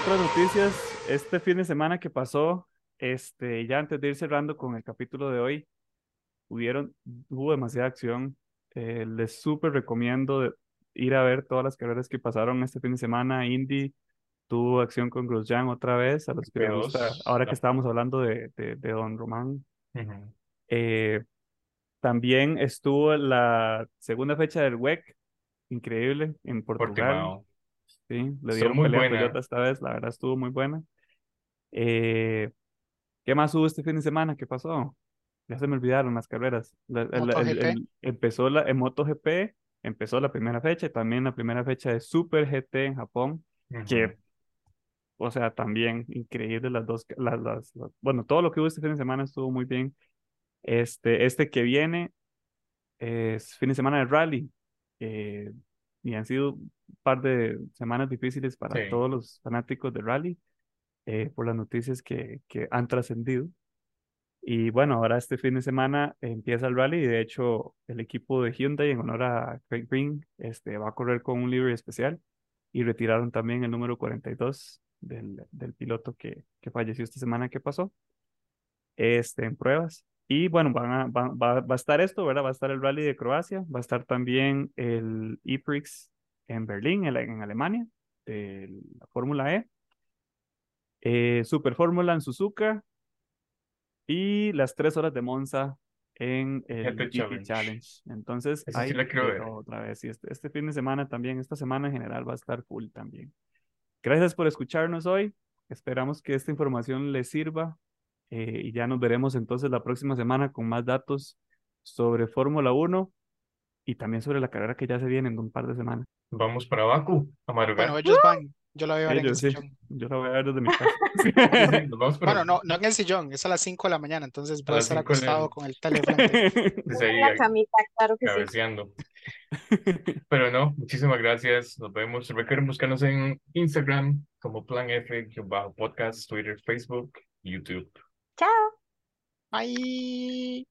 Speaker 1: otras noticias, este fin de semana que pasó, este, ya antes de ir cerrando con el capítulo de hoy, hubieron, hubo demasiada acción. Eh, les súper recomiendo de- ir a ver todas las carreras que pasaron este fin de semana. Indy tuvo acción con Grosjean otra vez, a los que les gusta,
Speaker 4: P2,
Speaker 1: ahora que
Speaker 4: la-
Speaker 1: estábamos hablando de, de, de Don Román.
Speaker 4: Ujú.
Speaker 1: Eh, también estuvo la segunda fecha del WEC, increíble, en Portugal.
Speaker 4: Portimao.
Speaker 1: Sí, le dieron
Speaker 4: muy
Speaker 1: pelea a
Speaker 4: buena.
Speaker 1: Toyota esta vez, la verdad estuvo muy buena. Eh, ¿qué más hubo este fin de semana? ¿Qué pasó? Ya se me olvidaron las carreras. La- el- el- empezó la, en MotoGP, empezó la primera fecha, y también la primera fecha de Super GT en Japón, que,
Speaker 4: Ujú.
Speaker 1: o sea, también increíble las dos, las, las, las- bueno, todo lo que hubo este fin de semana estuvo muy bien. Este, este que viene es fin de semana de rally, eh, y han sido un par de semanas difíciles para
Speaker 4: Sí.
Speaker 1: todos los fanáticos de rally, eh, por las noticias que, que han trascendido. Y bueno, ahora este fin de semana empieza el rally y de hecho el equipo de Hyundai en honor a Craig Green este, va a correr con un livery especial y retiraron también el número 42 del, del piloto que, que falleció esta semana que pasó este, en pruebas. Y bueno, van a- van- va, va a estar esto, ¿verdad? Va a estar el rally de Croacia, va a estar también el E-Prix en Berlín, en, en Alemania, de la Fórmula E, eh, Super Fórmula en Suzuka y las tres horas de Monza en el
Speaker 4: GT Challenge.
Speaker 1: Challenge. Entonces,
Speaker 4: sí
Speaker 1: hay
Speaker 4: la
Speaker 1: todo otra vez. Y este, este fin de semana también, esta semana en general va a estar full también. Gracias por escucharnos hoy. Esperamos que esta información les sirva eh, y ya nos veremos entonces la próxima semana con más datos sobre Fórmula 1 y también sobre la carrera que ya se viene en un par de semanas.
Speaker 4: Vamos para Baku a madrugar.
Speaker 2: Bueno, ellos van. Yo la voy a ver en el
Speaker 1: Ellos, sí,
Speaker 2: sillón.
Speaker 1: yo la voy a ver desde mi casa. [LAUGHS] [LAUGHS]
Speaker 4: Sí, sí, vamos para
Speaker 2: Bueno, no, no en el sillón, es a las 5 de la mañana, entonces
Speaker 4: A
Speaker 2: voy a
Speaker 4: las
Speaker 2: estar
Speaker 4: 5 de la-
Speaker 2: acostado con el
Speaker 3: en [LAUGHS] la camita, claro que sí.
Speaker 4: cabeceando. Pero no, muchísimas gracias. Nos vemos. Recuerden buscarnos en Instagram como Plan F, bajo podcast, Twitter, Facebook, YouTube.
Speaker 3: Chao.
Speaker 2: Bye.